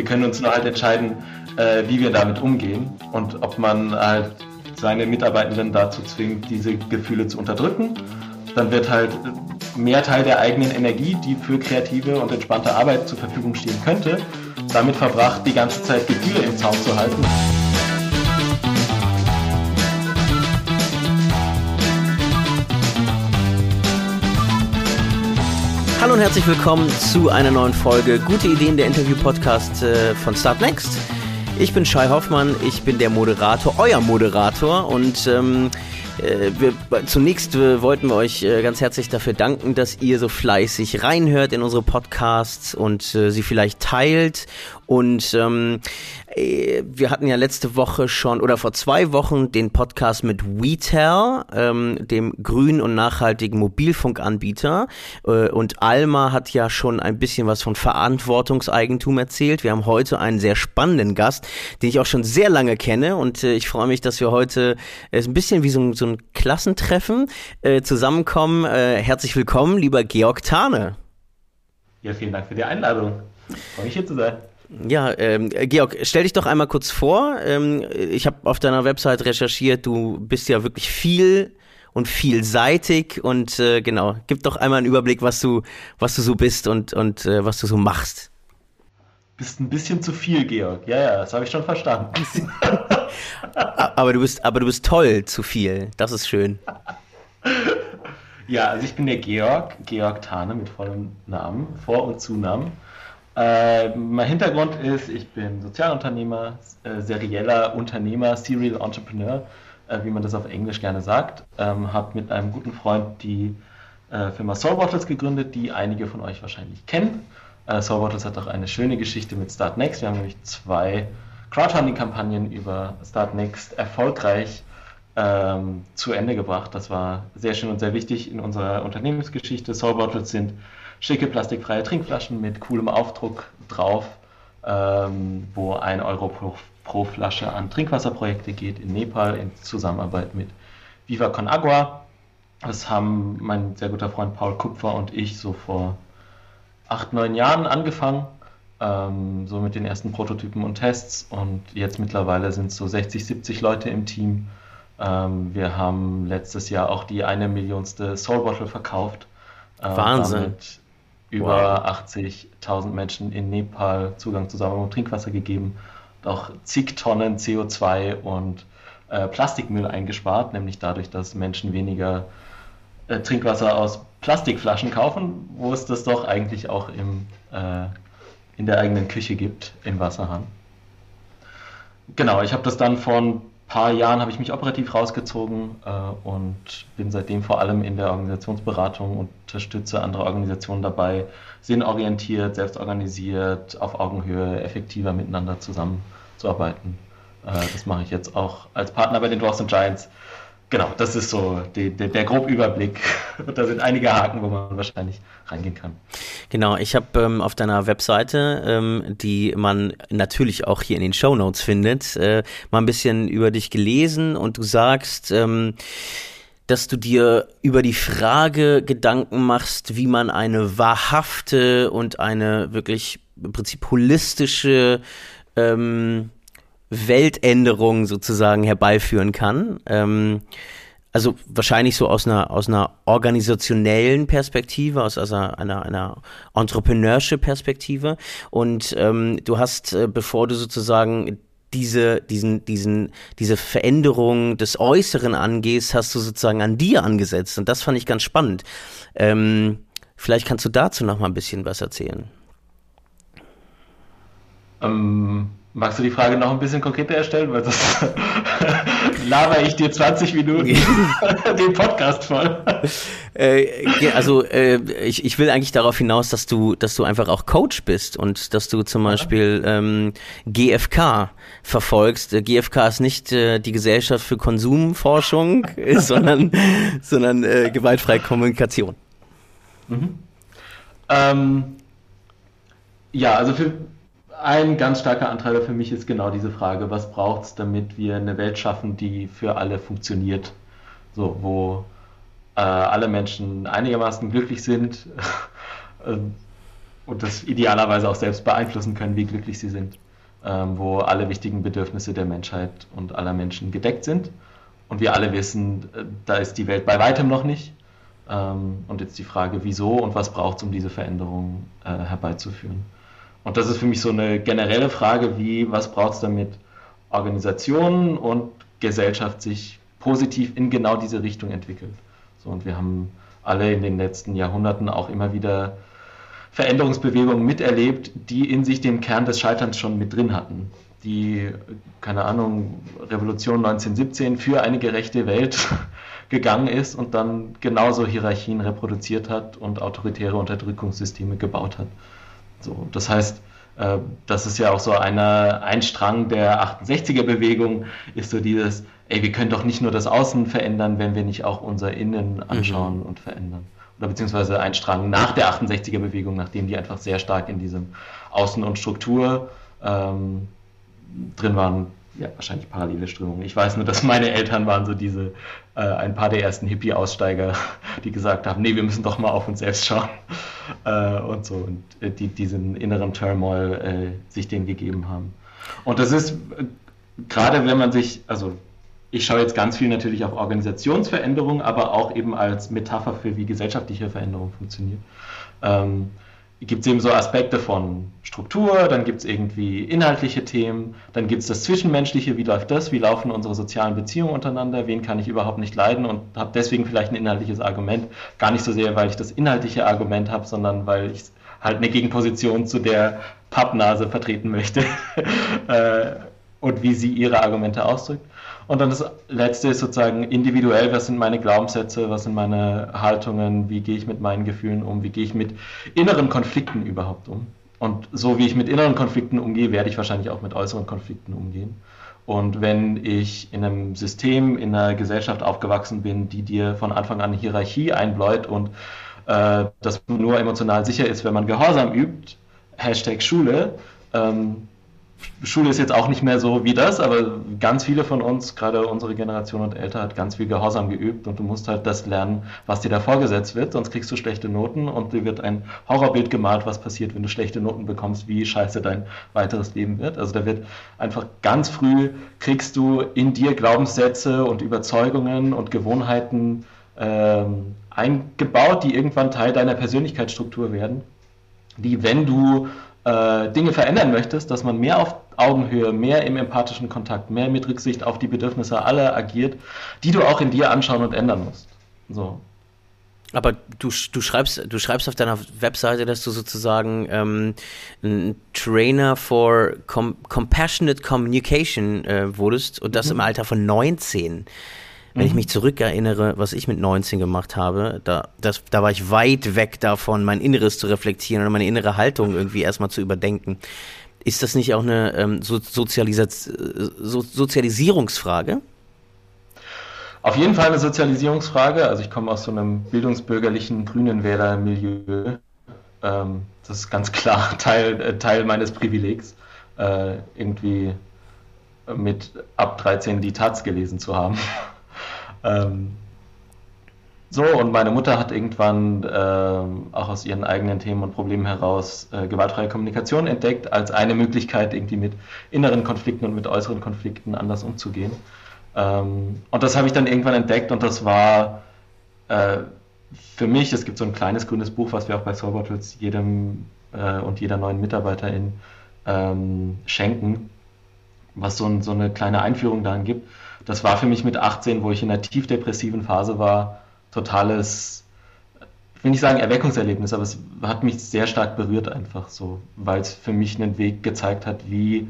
Wir können uns nur halt entscheiden, äh, wie wir damit umgehen und ob man halt seine Mitarbeitenden dazu zwingt, diese Gefühle zu unterdrücken. Dann wird halt mehr Teil der eigenen Energie, die für kreative und entspannte Arbeit zur Verfügung stehen könnte, damit verbracht, die ganze Zeit Gefühle im Zaum zu halten. Hallo und herzlich willkommen zu einer neuen Folge Gute Ideen der Interview-Podcast äh, von Start Next. Ich bin Shai Hoffmann, ich bin der Moderator, euer Moderator und ähm, äh, wir, zunächst äh, wollten wir euch ganz herzlich dafür danken, dass ihr so fleißig reinhört in unsere Podcasts und äh, sie vielleicht teilt und ähm, äh, wir hatten ja letzte Woche schon oder vor zwei Wochen den Podcast mit WeTel, ähm, dem grünen und nachhaltigen Mobilfunkanbieter. Äh, und Alma hat ja schon ein bisschen was von Verantwortungseigentum erzählt. Wir haben heute einen sehr spannenden Gast, den ich auch schon sehr lange kenne. Und äh, ich freue mich, dass wir heute äh, ein bisschen wie so, so ein Klassentreffen äh, zusammenkommen. Äh, herzlich willkommen, lieber Georg Tane. Ja, vielen Dank für die Einladung. Freue mich hier zu sein. Ja, ähm, Georg, stell dich doch einmal kurz vor. Ähm, ich habe auf deiner Website recherchiert, du bist ja wirklich viel und vielseitig und äh, genau, gib doch einmal einen Überblick, was du, was du so bist und, und äh, was du so machst. Bist ein bisschen zu viel, Georg. Ja, ja, das habe ich schon verstanden. aber du bist, aber du bist toll zu viel. Das ist schön. Ja, also ich bin der Georg, Georg Tane mit vollem Namen, Vor- und Zunamen. Äh, mein Hintergrund ist, ich bin Sozialunternehmer, äh, serieller Unternehmer, Serial Entrepreneur, äh, wie man das auf Englisch gerne sagt. Ähm, habe mit einem guten Freund die äh, Firma Soul Bottles gegründet, die einige von euch wahrscheinlich kennen. Äh, Soul Bottles hat auch eine schöne Geschichte mit Start Next. Wir haben nämlich zwei Crowdfunding-Kampagnen über Start Next erfolgreich ähm, zu Ende gebracht. Das war sehr schön und sehr wichtig in unserer Unternehmensgeschichte. Soul Bottles sind schicke plastikfreie Trinkflaschen mit coolem Aufdruck drauf, ähm, wo ein Euro pro, pro, Flasche an Trinkwasserprojekte geht in Nepal in Zusammenarbeit mit Viva Con Agua. Das haben mein sehr guter Freund Paul Kupfer und ich so vor acht, neun Jahren angefangen. Ähm, so mit den ersten Prototypen und Tests und jetzt mittlerweile sind es so 60, 70 Leute im Team. Ähm, wir haben letztes Jahr auch die eine Millionste Soul Bottle verkauft. Äh, Wahnsinn über wow. 80.000 Menschen in Nepal Zugang zu sauberem Trinkwasser gegeben und auch zig Tonnen CO2 und äh, Plastikmüll eingespart, nämlich dadurch, dass Menschen weniger äh, Trinkwasser aus Plastikflaschen kaufen, wo es das doch eigentlich auch im, äh, in der eigenen Küche gibt, im Wasserhahn. Genau, ich habe das dann von paar Jahren habe ich mich operativ rausgezogen äh, und bin seitdem vor allem in der Organisationsberatung und unterstütze andere Organisationen dabei, sinnorientiert, selbstorganisiert, auf Augenhöhe, effektiver miteinander zusammenzuarbeiten. Äh, das mache ich jetzt auch als Partner bei den Dwarfs Giants genau, das ist so die, die, der grobe Überblick. da sind einige Haken, wo man wahrscheinlich reingehen kann. Genau, ich habe ähm, auf deiner Webseite, ähm, die man natürlich auch hier in den Show Notes findet, äh, mal ein bisschen über dich gelesen und du sagst, ähm, dass du dir über die Frage Gedanken machst, wie man eine wahrhafte und eine wirklich im Prinzip holistische ähm, Weltänderung sozusagen herbeiführen kann. Ähm, also wahrscheinlich so aus einer aus einer organisationellen Perspektive, aus also einer einer entrepreneurship Perspektive. Und ähm, du hast, äh, bevor du sozusagen diese diesen diesen diese Veränderung des Äußeren angehst, hast du sozusagen an dir angesetzt. Und das fand ich ganz spannend. Ähm, vielleicht kannst du dazu noch mal ein bisschen was erzählen. Ähm, Magst du die Frage noch ein bisschen konkreter erstellen? Weil das laber ich dir 20 Minuten den Podcast voll. Äh, also äh, ich, ich will eigentlich darauf hinaus, dass du, dass du einfach auch Coach bist und dass du zum Beispiel ähm, GFK verfolgst. Äh, GFK ist nicht äh, die Gesellschaft für Konsumforschung, sondern, sondern äh, gewaltfreie Kommunikation. Mhm. Ähm, ja, also für ein ganz starker Antreiber für mich ist genau diese Frage, was braucht es, damit wir eine Welt schaffen, die für alle funktioniert, so wo äh, alle Menschen einigermaßen glücklich sind und das idealerweise auch selbst beeinflussen können, wie glücklich sie sind, ähm, wo alle wichtigen Bedürfnisse der Menschheit und aller Menschen gedeckt sind. Und wir alle wissen, äh, da ist die Welt bei weitem noch nicht. Ähm, und jetzt die Frage, wieso und was braucht es, um diese Veränderung äh, herbeizuführen. Und das ist für mich so eine generelle Frage, wie, was braucht es damit, Organisationen und Gesellschaft sich positiv in genau diese Richtung entwickelt. So, und wir haben alle in den letzten Jahrhunderten auch immer wieder Veränderungsbewegungen miterlebt, die in sich den Kern des Scheiterns schon mit drin hatten. Die, keine Ahnung, Revolution 1917 für eine gerechte Welt gegangen ist und dann genauso Hierarchien reproduziert hat und autoritäre Unterdrückungssysteme gebaut hat. So, das heißt, äh, das ist ja auch so einer, ein Strang der 68er-Bewegung, ist so dieses, ey, wir können doch nicht nur das Außen verändern, wenn wir nicht auch unser Innen anschauen mhm. und verändern oder beziehungsweise ein Strang nach der 68er-Bewegung, nachdem die einfach sehr stark in diesem Außen- und Struktur ähm, drin waren. Ja, wahrscheinlich parallele Strömungen. Ich weiß nur, dass meine Eltern waren so diese, äh, ein paar der ersten Hippie-Aussteiger, die gesagt haben, nee, wir müssen doch mal auf uns selbst schauen äh, und so und äh, die diesen inneren Turmoil äh, sich den gegeben haben. Und das ist äh, gerade, wenn man sich, also ich schaue jetzt ganz viel natürlich auf Organisationsveränderung, aber auch eben als Metapher für, wie gesellschaftliche Veränderung funktioniert. Ähm, gibt es eben so Aspekte von Struktur, dann gibt es irgendwie inhaltliche Themen, dann gibt es das Zwischenmenschliche, wie läuft das, wie laufen unsere sozialen Beziehungen untereinander, wen kann ich überhaupt nicht leiden und habe deswegen vielleicht ein inhaltliches Argument. Gar nicht so sehr, weil ich das inhaltliche Argument habe, sondern weil ich halt eine Gegenposition zu der Pappnase vertreten möchte äh, und wie sie ihre Argumente ausdrückt. Und dann das letzte ist sozusagen individuell, was sind meine Glaubenssätze, was sind meine Haltungen, wie gehe ich mit meinen Gefühlen um, wie gehe ich mit inneren Konflikten überhaupt um. Und so wie ich mit inneren Konflikten umgehe, werde ich wahrscheinlich auch mit äußeren Konflikten umgehen. Und wenn ich in einem System, in einer Gesellschaft aufgewachsen bin, die dir von Anfang an Hierarchie einbläut und äh, dass man nur emotional sicher ist, wenn man Gehorsam übt, Hashtag Schule, ähm, Schule ist jetzt auch nicht mehr so wie das, aber ganz viele von uns, gerade unsere Generation und älter, hat ganz viel Gehorsam geübt und du musst halt das lernen, was dir da vorgesetzt wird, sonst kriegst du schlechte Noten und dir wird ein Horrorbild gemalt, was passiert, wenn du schlechte Noten bekommst, wie scheiße dein weiteres Leben wird. Also da wird einfach ganz früh kriegst du in dir Glaubenssätze und Überzeugungen und Gewohnheiten ähm, eingebaut, die irgendwann Teil deiner Persönlichkeitsstruktur werden, die, wenn du äh, Dinge verändern möchtest, dass man mehr auf Augenhöhe, mehr im empathischen Kontakt, mehr mit Rücksicht auf die Bedürfnisse aller agiert, die du auch in dir anschauen und ändern musst. So. Aber du, du, schreibst, du schreibst auf deiner Webseite, dass du sozusagen ähm, ein Trainer for Com Compassionate Communication äh, wurdest und das mhm. im Alter von 19. Wenn mhm. ich mich zurückerinnere, was ich mit 19 gemacht habe, da, das, da war ich weit weg davon, mein Inneres zu reflektieren oder meine innere Haltung irgendwie erstmal zu überdenken. Ist das nicht auch eine ähm, so Sozialisa so Sozialisierungsfrage? Auf jeden Fall eine Sozialisierungsfrage. Also ich komme aus so einem bildungsbürgerlichen grünen Wählermilieu. Ähm, das ist ganz klar Teil, äh, Teil meines Privilegs, äh, irgendwie mit ab 13 die Taz gelesen zu haben. Ähm, so, und meine Mutter hat irgendwann ähm, auch aus ihren eigenen Themen und Problemen heraus äh, gewaltfreie Kommunikation entdeckt, als eine Möglichkeit, irgendwie mit inneren Konflikten und mit äußeren Konflikten anders umzugehen. Ähm, und das habe ich dann irgendwann entdeckt und das war äh, für mich, es gibt so ein kleines grünes Buch, was wir auch bei Soulbottles jedem äh, und jeder neuen Mitarbeiterin ähm, schenken, was so, ein, so eine kleine Einführung darin gibt das war für mich mit 18, wo ich in einer tiefdepressiven Phase war, totales, ich will nicht sagen Erweckungserlebnis, aber es hat mich sehr stark berührt einfach so, weil es für mich einen Weg gezeigt hat, wie,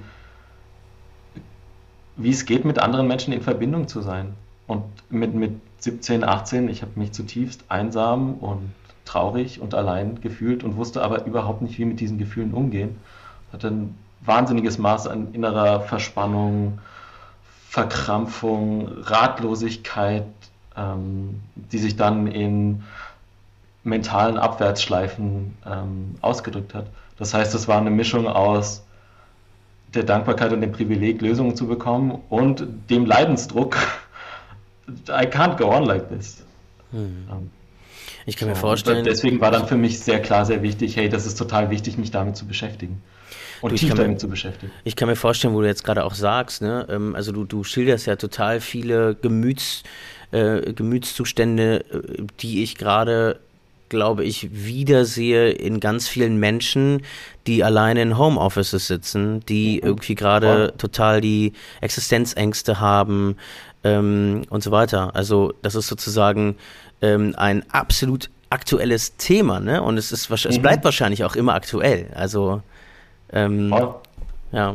wie es geht, mit anderen Menschen in Verbindung zu sein. Und mit, mit 17, 18, ich habe mich zutiefst einsam und traurig und allein gefühlt und wusste aber überhaupt nicht, wie mit diesen Gefühlen umgehen. Hatte ein wahnsinniges Maß an innerer Verspannung, Verkrampfung, Ratlosigkeit, ähm, die sich dann in mentalen Abwärtsschleifen ähm, ausgedrückt hat. Das heißt, es war eine Mischung aus der Dankbarkeit und dem Privileg, Lösungen zu bekommen und dem Leidensdruck. I can't go on like this. Hm. Ich kann mir vorstellen. deswegen war dann für mich sehr klar, sehr wichtig, hey, das ist total wichtig, mich damit zu beschäftigen. Und du, tief damit mir, zu beschäftigen. Ich kann mir vorstellen, wo du jetzt gerade auch sagst, ne, ähm, also du, du schilderst ja total viele Gemüts, äh, Gemütszustände, äh, die ich gerade glaube ich, wiedersehe in ganz vielen Menschen, die alleine in Homeoffices sitzen, die mhm. irgendwie gerade total die Existenzängste haben ähm, und so weiter. Also das ist sozusagen ähm, ein absolut aktuelles Thema, ne? Und es ist es mhm. bleibt wahrscheinlich auch immer aktuell. Also ähm, ja.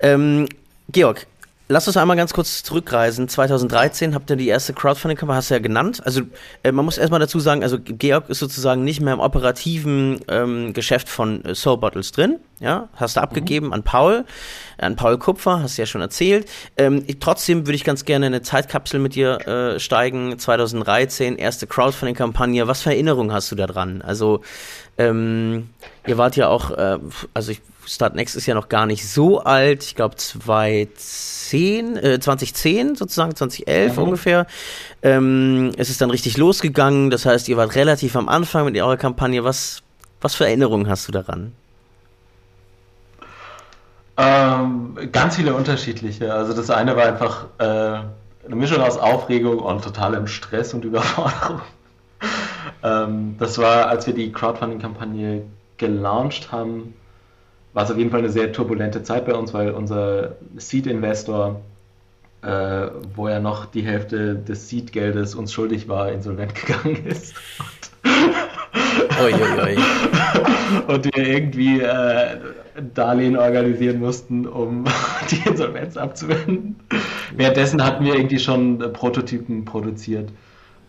Ähm, Georg, Lass uns einmal ganz kurz zurückreisen. 2013 habt ihr die erste Crowdfunding-Kampagne, hast du ja genannt. Also äh, man muss erstmal dazu sagen, also Georg ist sozusagen nicht mehr im operativen ähm, Geschäft von äh, Soul Bottles drin. Ja, hast du mhm. abgegeben an Paul, an Paul Kupfer, hast du ja schon erzählt. Ähm, ich, trotzdem würde ich ganz gerne in eine Zeitkapsel mit dir äh, steigen. 2013, erste Crowdfunding-Kampagne. Was für Erinnerungen hast du da dran? Also ähm, ihr wart ja auch, äh, also ich, Start Next ist ja noch gar nicht so alt. Ich glaube 2010, äh, 2010 sozusagen, 2011 mhm. ungefähr. Ähm, es ist dann richtig losgegangen. Das heißt, ihr wart relativ am Anfang mit eurer Kampagne. Was, was für Erinnerungen hast du daran? Ähm, ganz viele unterschiedliche. Also das eine war einfach äh, eine Mischung aus Aufregung und totalem Stress und Überforderung. Ähm, das war, als wir die Crowdfunding-Kampagne gelauncht haben, war es auf jeden Fall eine sehr turbulente Zeit bei uns, weil unser Seed-Investor, äh, wo er noch die Hälfte des Seed-Geldes uns schuldig war, insolvent gegangen ist. oi, oi, oi. Und wir irgendwie äh, Darlehen organisieren mussten, um die Insolvenz abzuwenden. Währenddessen hatten wir irgendwie schon Prototypen produziert.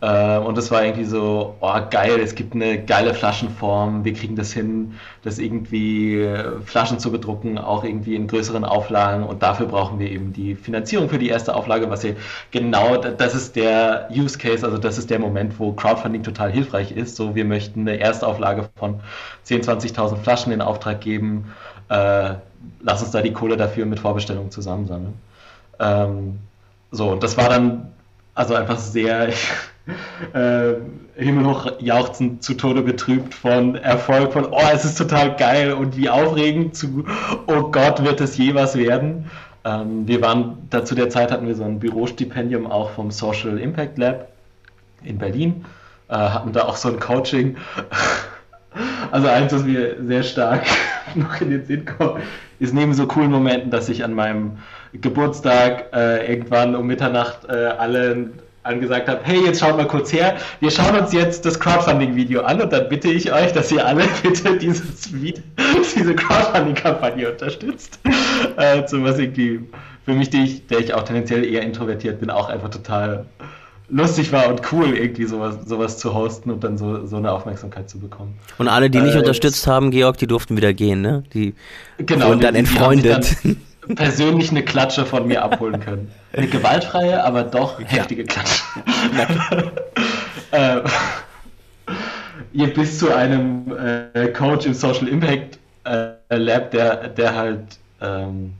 Äh, und das war irgendwie so, oh geil, es gibt eine geile Flaschenform, wir kriegen das hin, das irgendwie äh, Flaschen zu bedrucken, auch irgendwie in größeren Auflagen und dafür brauchen wir eben die Finanzierung für die erste Auflage, was hier genau, das ist der Use Case, also das ist der Moment, wo Crowdfunding total hilfreich ist. So, wir möchten eine Erstauflage von 10.000, 20.000 Flaschen in Auftrag geben, äh, lass uns da die Kohle dafür mit Vorbestellungen zusammensammeln. Ähm, so, und das war dann also einfach sehr äh, himmelhoch jauchzend zu Tode betrübt von Erfolg, von oh, es ist total geil und wie aufregend zu oh Gott, wird es je was werden. Ähm, wir waren, da zu der Zeit hatten wir so ein Bürostipendium auch vom Social Impact Lab in Berlin, äh, hatten da auch so ein Coaching. Also eins, was mir sehr stark noch in den Sinn kommt, ist neben so coolen Momenten, dass ich an meinem Geburtstag äh, irgendwann um Mitternacht äh, allen angesagt habe, hey, jetzt schaut mal kurz her, wir schauen uns jetzt das Crowdfunding-Video an und dann bitte ich euch, dass ihr alle bitte dieses Video, diese Crowdfunding-Kampagne unterstützt. Äh, so was irgendwie für mich, die ich, der ich auch tendenziell eher introvertiert bin, auch einfach total lustig war und cool, irgendwie sowas, sowas zu hosten und dann so, so eine Aufmerksamkeit zu bekommen. Und alle, die nicht äh, unterstützt haben, Georg, die durften wieder gehen, ne? Die genau, wurden dann entfreundet. Die persönlich eine Klatsche von mir abholen können. Eine gewaltfreie, aber doch heftige Klatsche. äh, ihr bis zu einem äh, Coach im Social Impact äh, Lab, der, der halt ähm,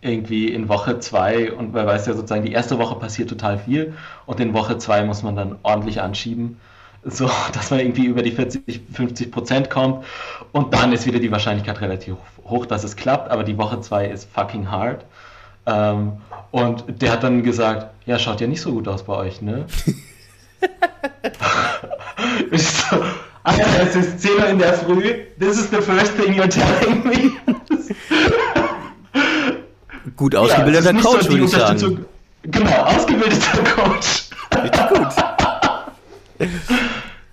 irgendwie in Woche zwei und man weiß ja sozusagen, die erste Woche passiert total viel und in Woche zwei muss man dann ordentlich anschieben so, dass man irgendwie über die 40, 50 Prozent kommt und dann ist wieder die Wahrscheinlichkeit relativ hoch, dass es klappt, aber die Woche 2 ist fucking hard. Ähm, und der hat dann gesagt, ja, schaut ja nicht so gut aus bei euch, ne? ich so, Alter, es ist 10 Uhr in der Früh, this is the first thing you're telling me. gut ausgebildeter ja, Coach, so würde ich sagen. Genau, ausgebildeter Coach. Richtig gut.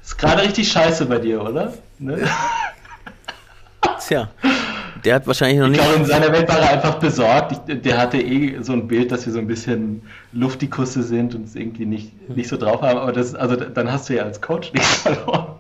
Ist gerade richtig scheiße bei dir, oder? Ne? Tja, der hat wahrscheinlich noch nicht. Ich glaube, in seiner Welt war er einfach besorgt. Ich, der hatte eh so ein Bild, dass wir so ein bisschen Luftikusse sind und es irgendwie nicht, nicht so drauf haben. Aber das, also dann hast du ja als Coach nichts verloren.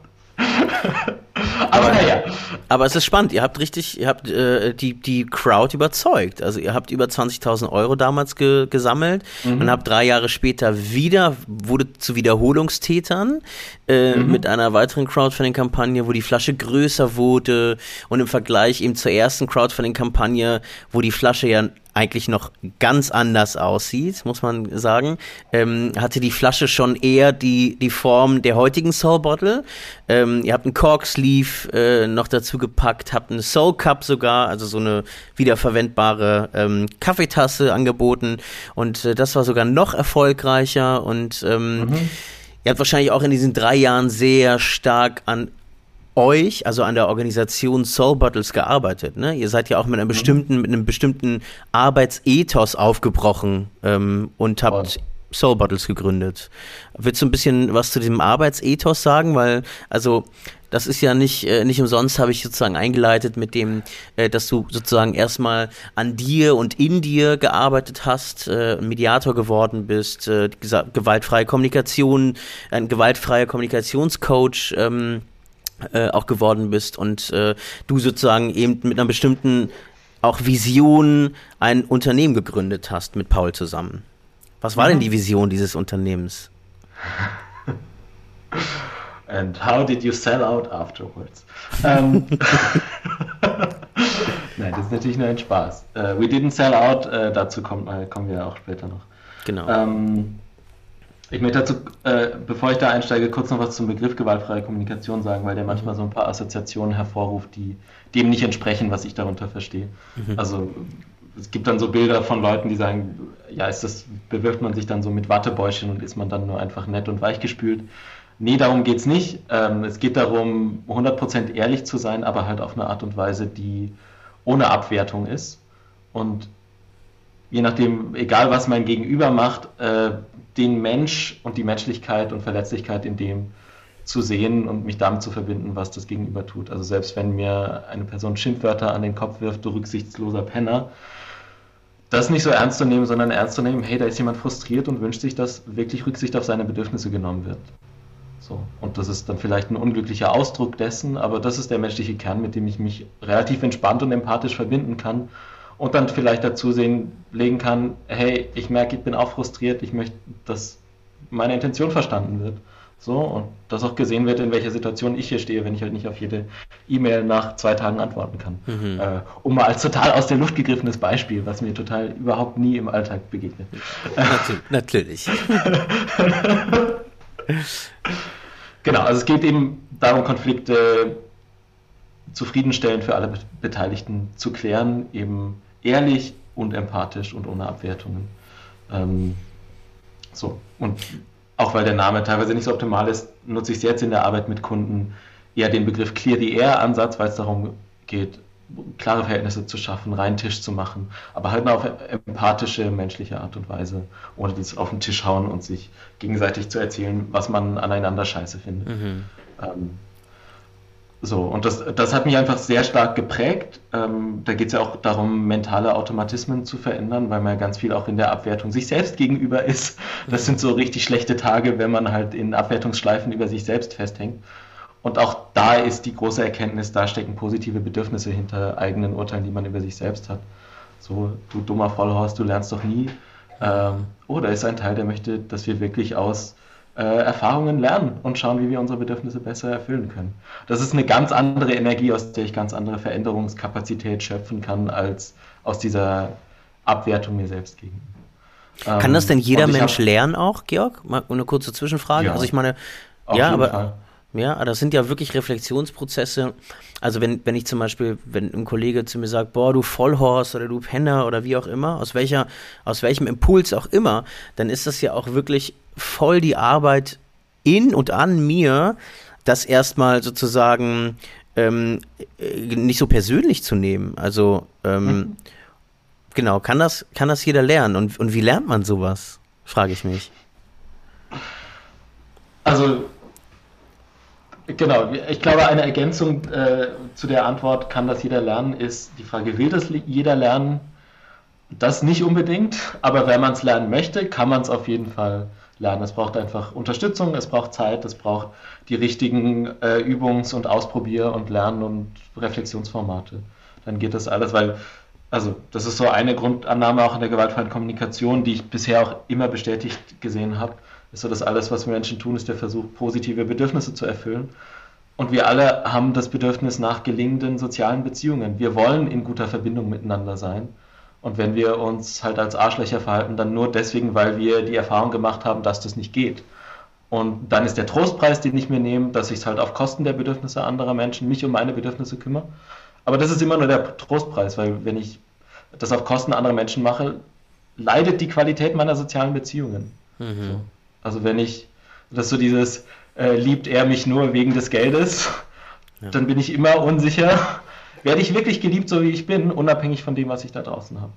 Aber aber, ja. aber es ist spannend. Ihr habt richtig, ihr habt äh, die, die Crowd überzeugt. Also ihr habt über 20.000 Euro damals ge gesammelt mhm. und habt drei Jahre später wieder, wurde zu Wiederholungstätern äh, mhm. mit einer weiteren Crowdfunding-Kampagne, wo die Flasche größer wurde und im Vergleich eben zur ersten Crowdfunding-Kampagne, wo die Flasche ja eigentlich noch ganz anders aussieht, muss man sagen, ähm, hatte die Flasche schon eher die, die Form der heutigen Soul Bottle. Ähm, ihr habt einen Cork Sleeve äh, noch dazu gepackt, habt eine Soul Cup sogar, also so eine wiederverwendbare ähm, Kaffeetasse angeboten und äh, das war sogar noch erfolgreicher und ähm, mhm. Ihr habt wahrscheinlich auch in diesen drei Jahren sehr stark an euch, also an der Organisation Soul Bottles gearbeitet. Ne? Ihr seid ja auch mit einem mhm. bestimmten, mit einem bestimmten Arbeitsethos aufgebrochen ähm, und habt Soul Bottles gegründet. Willst du ein bisschen was zu diesem Arbeitsethos sagen? Weil, also, das ist ja nicht, äh, nicht umsonst, habe ich sozusagen eingeleitet mit dem, äh, dass du sozusagen erstmal an dir und in dir gearbeitet hast, äh, Mediator geworden bist, äh, gewaltfreie Kommunikation, ein gewaltfreier Kommunikationscoach, ähm, äh, auch geworden bist und äh, du sozusagen eben mit einer bestimmten auch Vision ein Unternehmen gegründet hast mit Paul zusammen. Was war mhm. denn die Vision dieses Unternehmens? And how did you sell out afterwards? ähm, Nein, das ist natürlich nur ein Spaß. Uh, we didn't sell out, uh, dazu kommt, uh, kommen wir auch später noch. Genau. Ähm, ich möchte dazu, äh, bevor ich da einsteige, kurz noch was zum Begriff gewaltfreie Kommunikation sagen, weil der manchmal so ein paar Assoziationen hervorruft, die dem nicht entsprechen, was ich darunter verstehe. Mhm. Also es gibt dann so Bilder von Leuten, die sagen, ja, ist das, bewirft man sich dann so mit Wattebäuschen und ist man dann nur einfach nett und weichgespült. Nee, darum geht es nicht. Ähm, es geht darum, 100% ehrlich zu sein, aber halt auf eine Art und Weise, die ohne Abwertung ist. Und je nachdem, egal was mein Gegenüber macht, äh, den Mensch und die Menschlichkeit und Verletzlichkeit in dem zu sehen und mich damit zu verbinden, was das Gegenüber tut. Also selbst wenn mir eine Person Schimpfwörter an den Kopf wirft, du rücksichtsloser Penner, das nicht so ernst zu nehmen, sondern ernst zu nehmen, hey, da ist jemand frustriert und wünscht sich, dass wirklich Rücksicht auf seine Bedürfnisse genommen wird. So. Und das ist dann vielleicht ein unglücklicher Ausdruck dessen, aber das ist der menschliche Kern, mit dem ich mich relativ entspannt und empathisch verbinden kann und dann vielleicht dazu sehen, legen kann, hey, ich merke, ich bin auch frustriert, ich möchte, dass meine Intention verstanden wird. So, und dass auch gesehen wird, in welcher Situation ich hier stehe, wenn ich halt nicht auf jede E-Mail nach zwei Tagen antworten kann. Mhm. Äh, um mal als total aus der Luft gegriffenes Beispiel, was mir total überhaupt nie im Alltag begegnet. Natürlich. genau, also es geht eben darum, Konflikte zufriedenstellend für alle Beteiligten zu klären, eben ehrlich und empathisch und ohne Abwertungen. Ähm, so, und auch weil der Name teilweise nicht so optimal ist, nutze ich es jetzt in der Arbeit mit Kunden eher den Begriff Clear the Air Ansatz, weil es darum geht, klare Verhältnisse zu schaffen, reinen Tisch zu machen, aber halt auf empathische, menschliche Art und Weise, ohne das auf den Tisch hauen und sich gegenseitig zu erzählen, was man aneinander scheiße findet. Mhm. Ähm, so, und das, das hat mich einfach sehr stark geprägt. Ähm, da geht es ja auch darum, mentale Automatismen zu verändern, weil man ja ganz viel auch in der Abwertung sich selbst gegenüber ist. Das sind so richtig schlechte Tage, wenn man halt in Abwertungsschleifen über sich selbst festhängt. Und auch da ist die große Erkenntnis, da stecken positive Bedürfnisse hinter eigenen Urteilen, die man über sich selbst hat. So, du dummer Vollhorst, du lernst doch nie. Ähm, oh, da ist ein Teil, der möchte, dass wir wirklich aus äh, Erfahrungen lernen und schauen, wie wir unsere Bedürfnisse besser erfüllen können. Das ist eine ganz andere Energie, aus der ich ganz andere Veränderungskapazität schöpfen kann, als aus dieser Abwertung mir selbst gegenüber. Kann ähm, das denn jeder Mensch hab, lernen auch, Georg? Mal eine kurze Zwischenfrage. Ja, also ich meine, ja, aber Fall. ja, das sind ja wirklich Reflexionsprozesse. Also wenn, wenn ich zum Beispiel, wenn ein Kollege zu mir sagt, boah, du Vollhorst oder du Penner oder wie auch immer, aus welcher, aus welchem Impuls auch immer, dann ist das ja auch wirklich voll die Arbeit in und an mir, das erstmal sozusagen ähm, äh, nicht so persönlich zu nehmen. Also ähm, mhm. genau, kann das, kann das jeder lernen? Und, und wie lernt man sowas? Frage ich mich. Also Genau, ich glaube, eine Ergänzung äh, zu der Antwort, kann das jeder lernen, ist die Frage, will das jeder lernen? Das nicht unbedingt, aber wenn man es lernen möchte, kann man es auf jeden Fall lernen. Es braucht einfach Unterstützung, es braucht Zeit, es braucht die richtigen äh, Übungs- und Ausprobier- und Lern- und Reflexionsformate. Dann geht das alles, weil, also das ist so eine Grundannahme auch in der gewaltfreien Kommunikation, die ich bisher auch immer bestätigt gesehen habe, ist so, dass alles, was wir Menschen tun, ist der Versuch, positive Bedürfnisse zu erfüllen. Und wir alle haben das Bedürfnis nach gelingenden sozialen Beziehungen. Wir wollen in guter Verbindung miteinander sein. Und wenn wir uns halt als Arschlöcher verhalten, dann nur deswegen, weil wir die Erfahrung gemacht haben, dass das nicht geht. Und dann ist der Trostpreis, den ich mir nehme, dass ich es halt auf Kosten der Bedürfnisse anderer Menschen mich um meine Bedürfnisse kümmere. Aber das ist immer nur der Trostpreis, weil wenn ich das auf Kosten anderer Menschen mache, leidet die Qualität meiner sozialen Beziehungen. Mhm. Also wenn ich, das ist so dieses, äh, liebt er mich nur wegen des Geldes, ja. dann bin ich immer unsicher, werde ich wirklich geliebt, so wie ich bin, unabhängig von dem, was ich da draußen habe.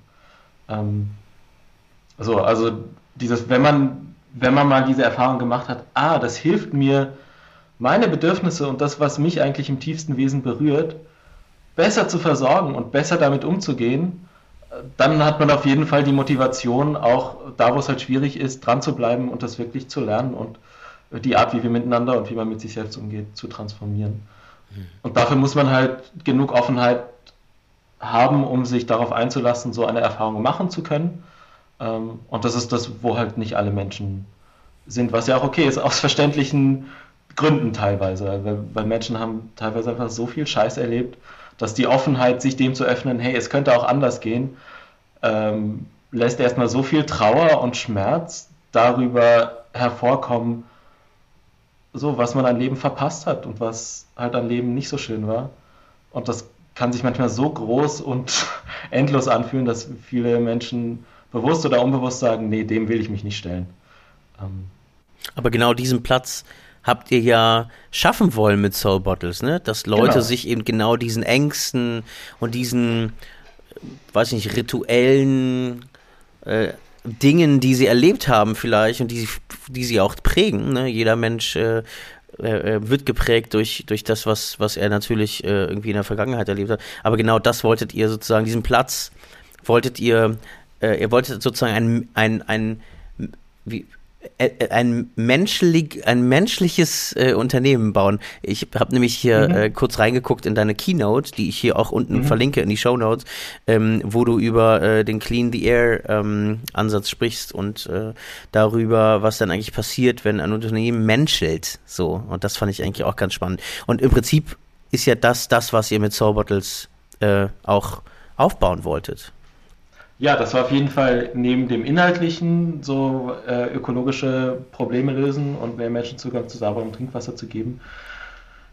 Ähm, so, also dieses, wenn man, wenn man mal diese Erfahrung gemacht hat, ah, das hilft mir, meine Bedürfnisse und das, was mich eigentlich im tiefsten Wesen berührt, besser zu versorgen und besser damit umzugehen, dann hat man auf jeden Fall die Motivation, auch da, wo es halt schwierig ist, dran zu bleiben und das wirklich zu lernen und die Art, wie wir miteinander und wie man mit sich selbst umgeht, zu transformieren. Und dafür muss man halt genug Offenheit haben, um sich darauf einzulassen, so eine Erfahrung machen zu können. Ähm, und das ist das, wo halt nicht alle Menschen sind, was ja auch okay ist, aus verständlichen Gründen teilweise, weil, weil Menschen haben teilweise einfach so viel Scheiß erlebt, dass die Offenheit, sich dem zu öffnen, hey, es könnte auch anders gehen, ähm, lässt erstmal so viel Trauer und Schmerz darüber hervorkommen, so was man an Leben verpasst hat und was halt an Leben nicht so schön war. Und das kann sich manchmal so groß und endlos anfühlen, dass viele Menschen bewusst oder unbewusst sagen, nee, dem will ich mich nicht stellen. Ähm. Aber genau diesen Platz habt ihr ja schaffen wollen mit Soul Bottles, ne? Dass Leute genau. sich eben genau diesen Ängsten und diesen, weiß ich nicht, rituellen äh, Dingen, die sie erlebt haben vielleicht und die sie, die sie auch prägen. Ne? Jeder Mensch äh, äh, wird geprägt durch, durch das, was, was er natürlich äh, irgendwie in der Vergangenheit erlebt hat. Aber genau das wolltet ihr sozusagen, diesen Platz wolltet ihr, äh, ihr wolltet sozusagen ein, ein, ein wie, ein, menschlich, ein menschliches äh, Unternehmen bauen. Ich habe nämlich hier mhm. äh, kurz reingeguckt in deine Keynote, die ich hier auch unten mhm. verlinke in die Show Notes, ähm, wo du über äh, den Clean the Air ähm, Ansatz sprichst und äh, darüber, was dann eigentlich passiert, wenn ein Unternehmen menschelt. So und das fand ich eigentlich auch ganz spannend. Und im Prinzip ist ja das das, was ihr mit Soul Bottles äh, auch aufbauen wolltet. Ja, das war auf jeden Fall neben dem Inhaltlichen, so äh, ökologische Probleme lösen und mehr Menschen Zugang zu sauberem Trinkwasser zu geben,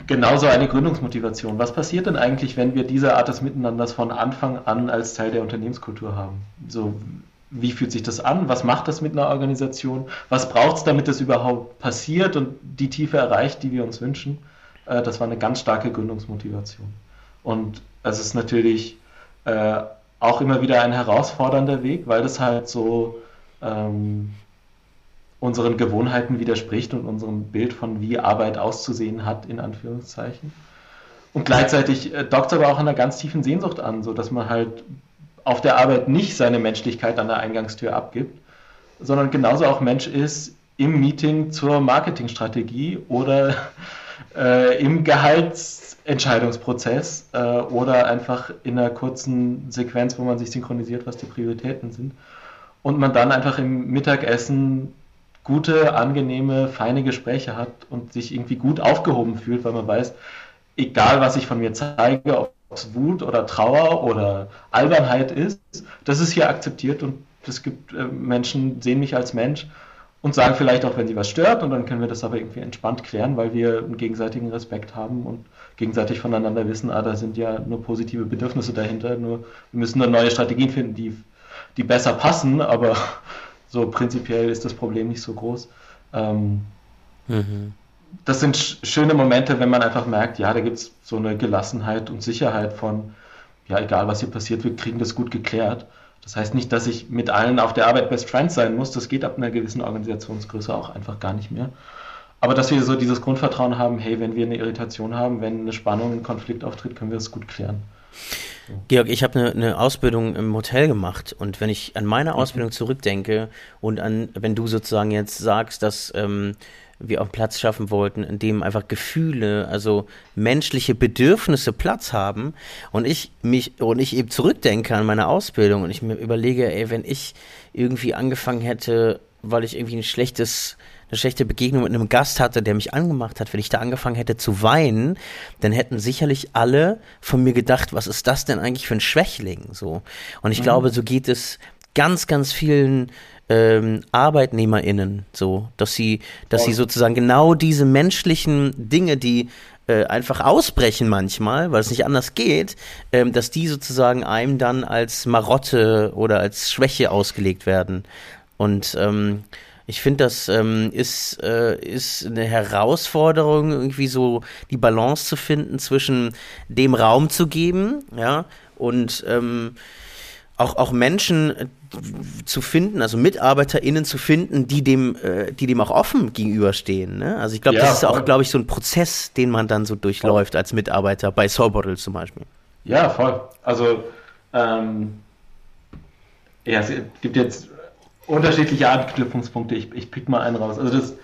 genauso eine Gründungsmotivation. Was passiert denn eigentlich, wenn wir diese Art des Miteinanders von Anfang an als Teil der Unternehmenskultur haben? So, wie fühlt sich das an? Was macht das mit einer Organisation? Was braucht es, damit das überhaupt passiert und die Tiefe erreicht, die wir uns wünschen? Äh, das war eine ganz starke Gründungsmotivation. Und es ist natürlich äh, auch immer wieder ein herausfordernder Weg, weil das halt so ähm, unseren Gewohnheiten widerspricht und unserem Bild von wie Arbeit auszusehen hat, in Anführungszeichen. Und gleichzeitig äh, dockt es aber auch an einer ganz tiefen Sehnsucht an, so dass man halt auf der Arbeit nicht seine Menschlichkeit an der Eingangstür abgibt, sondern genauso auch Mensch ist im Meeting zur Marketingstrategie oder äh, im Gehalts Entscheidungsprozess äh, oder einfach in einer kurzen Sequenz, wo man sich synchronisiert, was die Prioritäten sind. Und man dann einfach im Mittagessen gute, angenehme, feine Gespräche hat und sich irgendwie gut aufgehoben fühlt, weil man weiß, egal was ich von mir zeige, ob es Wut oder Trauer oder Albernheit ist, das ist hier akzeptiert und es gibt äh, Menschen, sehen mich als Mensch und sagen vielleicht auch, wenn sie was stört und dann können wir das aber irgendwie entspannt klären, weil wir einen gegenseitigen Respekt haben und gegenseitig voneinander wissen, ah, da sind ja nur positive Bedürfnisse dahinter, nur wir müssen dann neue Strategien finden, die, die besser passen, aber so prinzipiell ist das Problem nicht so groß. Ähm, mhm. Das sind schöne Momente, wenn man einfach merkt, ja, da gibt es so eine Gelassenheit und Sicherheit von, ja, egal was hier passiert, wir kriegen das gut geklärt. Das heißt nicht, dass ich mit allen auf der Arbeit Best Friends sein muss. Das geht ab einer gewissen Organisationsgröße auch einfach gar nicht mehr. Aber dass wir so dieses Grundvertrauen haben, hey, wenn wir eine Irritation haben, wenn eine Spannung, ein Konflikt auftritt, können wir es gut klären. Georg, ich habe eine, eine Ausbildung im Hotel gemacht und wenn ich an meine mhm. Ausbildung zurückdenke und an, wenn du sozusagen jetzt sagst, dass ähm, wir auch Platz schaffen wollten, in dem einfach Gefühle, also menschliche Bedürfnisse Platz haben und ich mich und ich eben zurückdenke an meine Ausbildung und ich mir überlege, ey, wenn ich irgendwie angefangen hätte, weil ich irgendwie ein schlechtes eine schlechte Begegnung mit einem Gast hatte, der mich angemacht hat, wenn ich da angefangen hätte zu weinen, dann hätten sicherlich alle von mir gedacht, was ist das denn eigentlich für ein Schwächling? So. Und ich mhm. glaube, so geht es ganz, ganz vielen ähm, ArbeitnehmerInnen so, dass sie, dass oh. sie sozusagen genau diese menschlichen Dinge, die äh, einfach ausbrechen manchmal, weil es nicht anders geht, ähm, dass die sozusagen einem dann als Marotte oder als Schwäche ausgelegt werden. Und ähm, ich finde, das ähm, ist, äh, ist eine Herausforderung, irgendwie so die Balance zu finden zwischen dem Raum zu geben, ja, und ähm, auch, auch Menschen äh, zu finden, also MitarbeiterInnen zu finden, die dem, äh, die dem auch offen gegenüberstehen. Ne? Also ich glaube, ja, das ist auch, glaube ich, so ein Prozess, den man dann so durchläuft voll. als Mitarbeiter bei Soulbottle zum Beispiel. Ja, voll. Also ähm, ja, es gibt jetzt unterschiedliche Anknüpfungspunkte. Ich, ich pick mal einen raus. Also das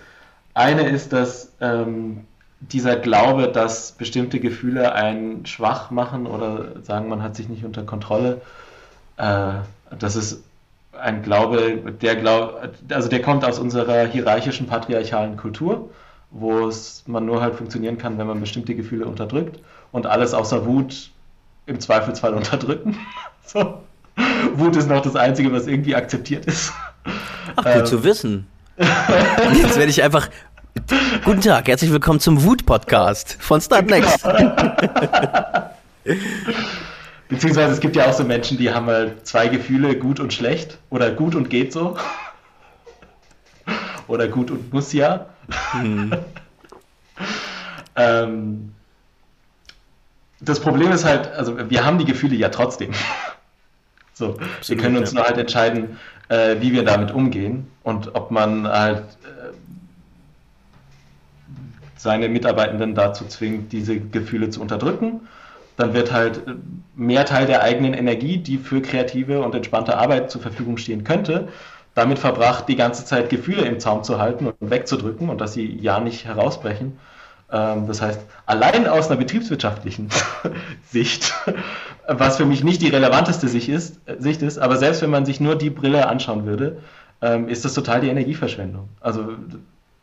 eine ist, dass ähm, dieser Glaube, dass bestimmte Gefühle einen schwach machen oder sagen, man hat sich nicht unter Kontrolle, äh, das ist ein Glaube, der Glaube, also der kommt aus unserer hierarchischen patriarchalen Kultur, wo es man nur halt funktionieren kann, wenn man bestimmte Gefühle unterdrückt und alles außer Wut im Zweifelsfall unterdrücken. so. Wut ist noch das Einzige, was irgendwie akzeptiert ist. Ach, gut ähm. zu wissen. Jetzt werde ich einfach. Guten Tag, herzlich willkommen zum Wut-Podcast von Start Next. Beziehungsweise es gibt ja auch so Menschen, die haben halt zwei Gefühle, gut und schlecht. Oder gut und geht so. Oder gut und muss ja. Hm. ähm, das Problem ist halt, also wir haben die Gefühle ja trotzdem. So, Absolut, wir können uns ja. nur halt entscheiden, äh, wie wir damit umgehen und ob man halt äh, seine Mitarbeitenden dazu zwingt, diese Gefühle zu unterdrücken. Dann wird halt mehr Teil der eigenen Energie, die für kreative und entspannte Arbeit zur Verfügung stehen könnte, damit verbracht, die ganze Zeit Gefühle im Zaum zu halten und wegzudrücken und dass sie ja nicht herausbrechen. Ähm, das heißt, allein aus einer betriebswirtschaftlichen Sicht, was für mich nicht die relevanteste Sicht ist, Sicht ist, aber selbst wenn man sich nur die Brille anschauen würde, ähm, ist das total die Energieverschwendung. Also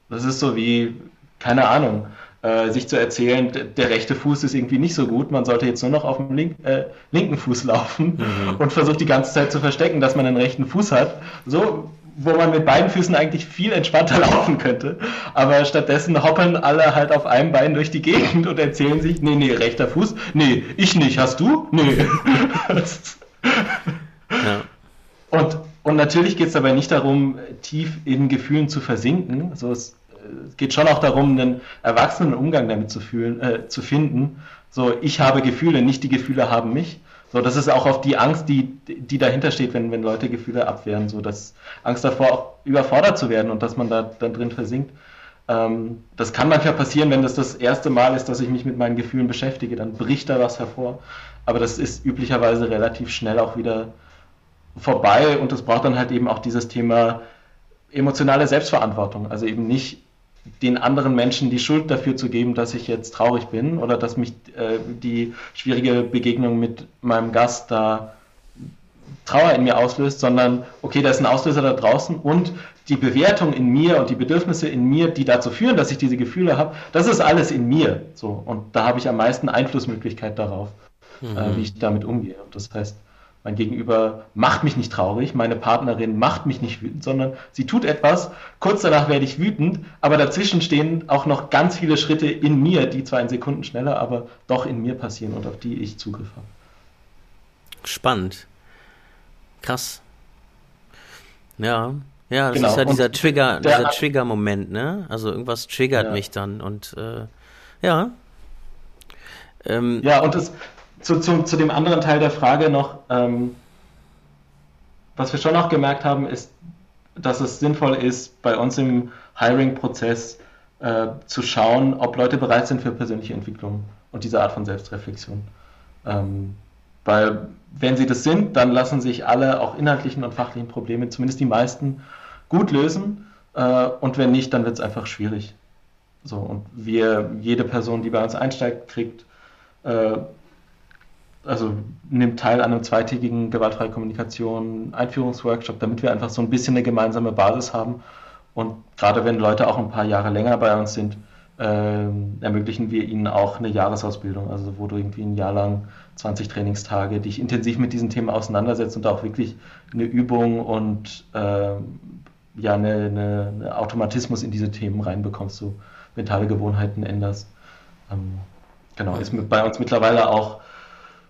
das ist so wie, keine Ahnung, äh, sich zu erzählen, der rechte Fuß ist irgendwie nicht so gut, man sollte jetzt nur noch auf dem link, äh, linken Fuß laufen mhm. und versucht die ganze Zeit zu verstecken, dass man einen rechten Fuß hat. So wo man mit beiden Füßen eigentlich viel entspannter laufen könnte. Aber stattdessen hoppeln alle halt auf einem Bein durch die Gegend und erzählen sich, nee, nee, rechter Fuß, nee, ich nicht, hast du? Nee. ja. Und, und natürlich geht es dabei nicht darum, tief in Gefühlen zu versinken. Also es, es geht schon auch darum, einen erwachsenen Umgang damit zu, fühlen, äh, zu finden. So, ich habe Gefühle, nicht die Gefühle haben mich. So, das ist auch auf die Angst, die, die dahinter steht, wenn, wenn Leute Gefühle abwehren, so dass Angst davor auch überfordert zu werden und dass man da dann drin versinkt. Ähm, das kann manchmal passieren, wenn das das erste Mal ist, dass ich mich mit meinen Gefühlen beschäftige, dann bricht da was hervor. Aber das ist üblicherweise relativ schnell auch wieder vorbei und es braucht dann halt eben auch dieses Thema emotionale Selbstverantwortung. Also eben nicht den anderen Menschen die Schuld dafür zu geben, dass ich jetzt traurig bin oder dass mich äh, die schwierige Begegnung mit meinem Gast da Trauer in mir auslöst, sondern okay, da ist ein Auslöser da draußen und die Bewertung in mir und die Bedürfnisse in mir, die dazu führen, dass ich diese Gefühle habe, das ist alles in mir. So und da habe ich am meisten Einflussmöglichkeit darauf, äh, mhm. äh, wie ich damit umgehe. Und das heißt, mein Gegenüber macht mich nicht traurig, meine Partnerin macht mich nicht wütend, sondern sie tut etwas, kurz danach werde ich wütend, aber dazwischen stehen auch noch ganz viele Schritte in mir, die zwar in Sekunden schneller, aber doch in mir passieren und auf die ich Zugriff habe. Spannend. Krass. Ja, ja, das genau. ist ja dieser Trigger, dieser Trigger-Moment, ne? Also irgendwas triggert ja. mich dann und äh, ja. Ähm, ja, und das, zu, zu, zu dem anderen Teil der Frage noch, ähm, was wir schon noch gemerkt haben, ist, dass es sinnvoll ist, bei uns im Hiring-Prozess äh, zu schauen, ob Leute bereit sind für persönliche Entwicklung und diese Art von Selbstreflexion. Ähm, Weil wenn sie das sind, dann lassen sich alle auch inhaltlichen und fachlichen Probleme, zumindest die meisten, gut lösen. Äh, und wenn nicht, dann wird es einfach schwierig. So, und wir, jede Person, die bei uns einsteigt, kriegt, äh, also nimmt teil an einem zweitägigen gewaltfreie Kommunikation Einführungsworkshop, damit wir einfach so ein bisschen eine gemeinsame Basis haben. Und gerade wenn Leute auch ein paar Jahre länger bei uns sind, äh, ermöglichen wir ihnen auch eine Jahresausbildung, also wo du irgendwie ein Jahr lang 20 Trainingstage dich intensiv mit diesen Themen auseinandersetzt und auch wirklich eine Übung und äh, ja, eine, eine, Automatismus in diese Themen reinbekommst, so mentale Gewohnheiten änderst. Ähm, genau, ist bei uns mittlerweile auch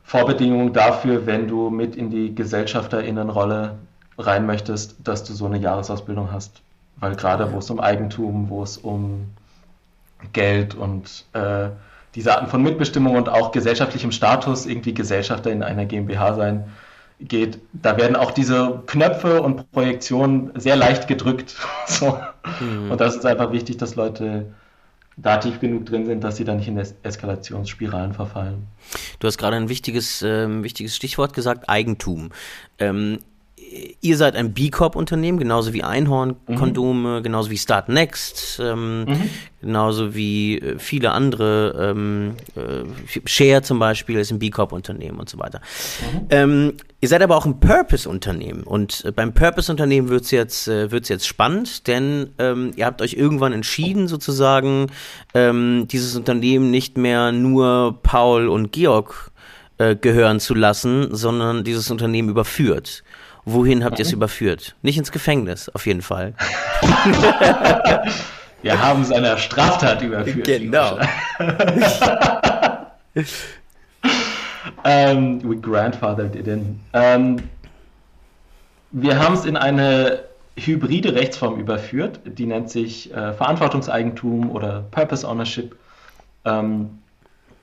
Vorbedingung dafür, wenn du mit in die Gesellschafterinnenrolle rein möchtest, dass du so eine Jahresausbildung hast. Weil gerade wo es um Eigentum, wo es um Geld und äh, diese Arten von Mitbestimmung und auch gesellschaftlichem Status, irgendwie Gesellschafter in einer GmbH sein, geht, da werden auch diese Knöpfe und Projektionen sehr leicht gedrückt. so. mhm. Und das ist einfach wichtig, dass Leute da tief genug drin sind, dass sie dann nicht in es Eskalationsspiralen verfallen. Du hast gerade ein wichtiges, äh, wichtiges Stichwort gesagt, Eigentum. Ähm, ihr seid ein B Corp Unternehmen, genauso wie Einhorn Kondome, mhm. genauso wie Start Next, ähm, mhm. genauso wie äh, viele andere, ähm, äh, Share zum Beispiel ist ein B Corp Unternehmen und so weiter. Mhm. Ähm, ihr seid aber auch ein Purpose Unternehmen und äh, beim Purpose Unternehmen wird's jetzt äh, wird's jetzt spannend, denn ähm, ihr habt euch irgendwann entschieden sozusagen ähm, dieses Unternehmen nicht mehr nur Paul und Georg äh, gehören zu lassen, sondern dieses Unternehmen überführt. Wohin habt ihr es überführt? Nicht ins Gefängnis, auf jeden Fall. Wir haben es einer Straftat überführt. Genau. ähm, we grandfathered it in. Ähm, wir haben es in eine hybride Rechtsform überführt, die nennt sich äh, Verantwortungseigentum oder Purpose Ownership, ähm,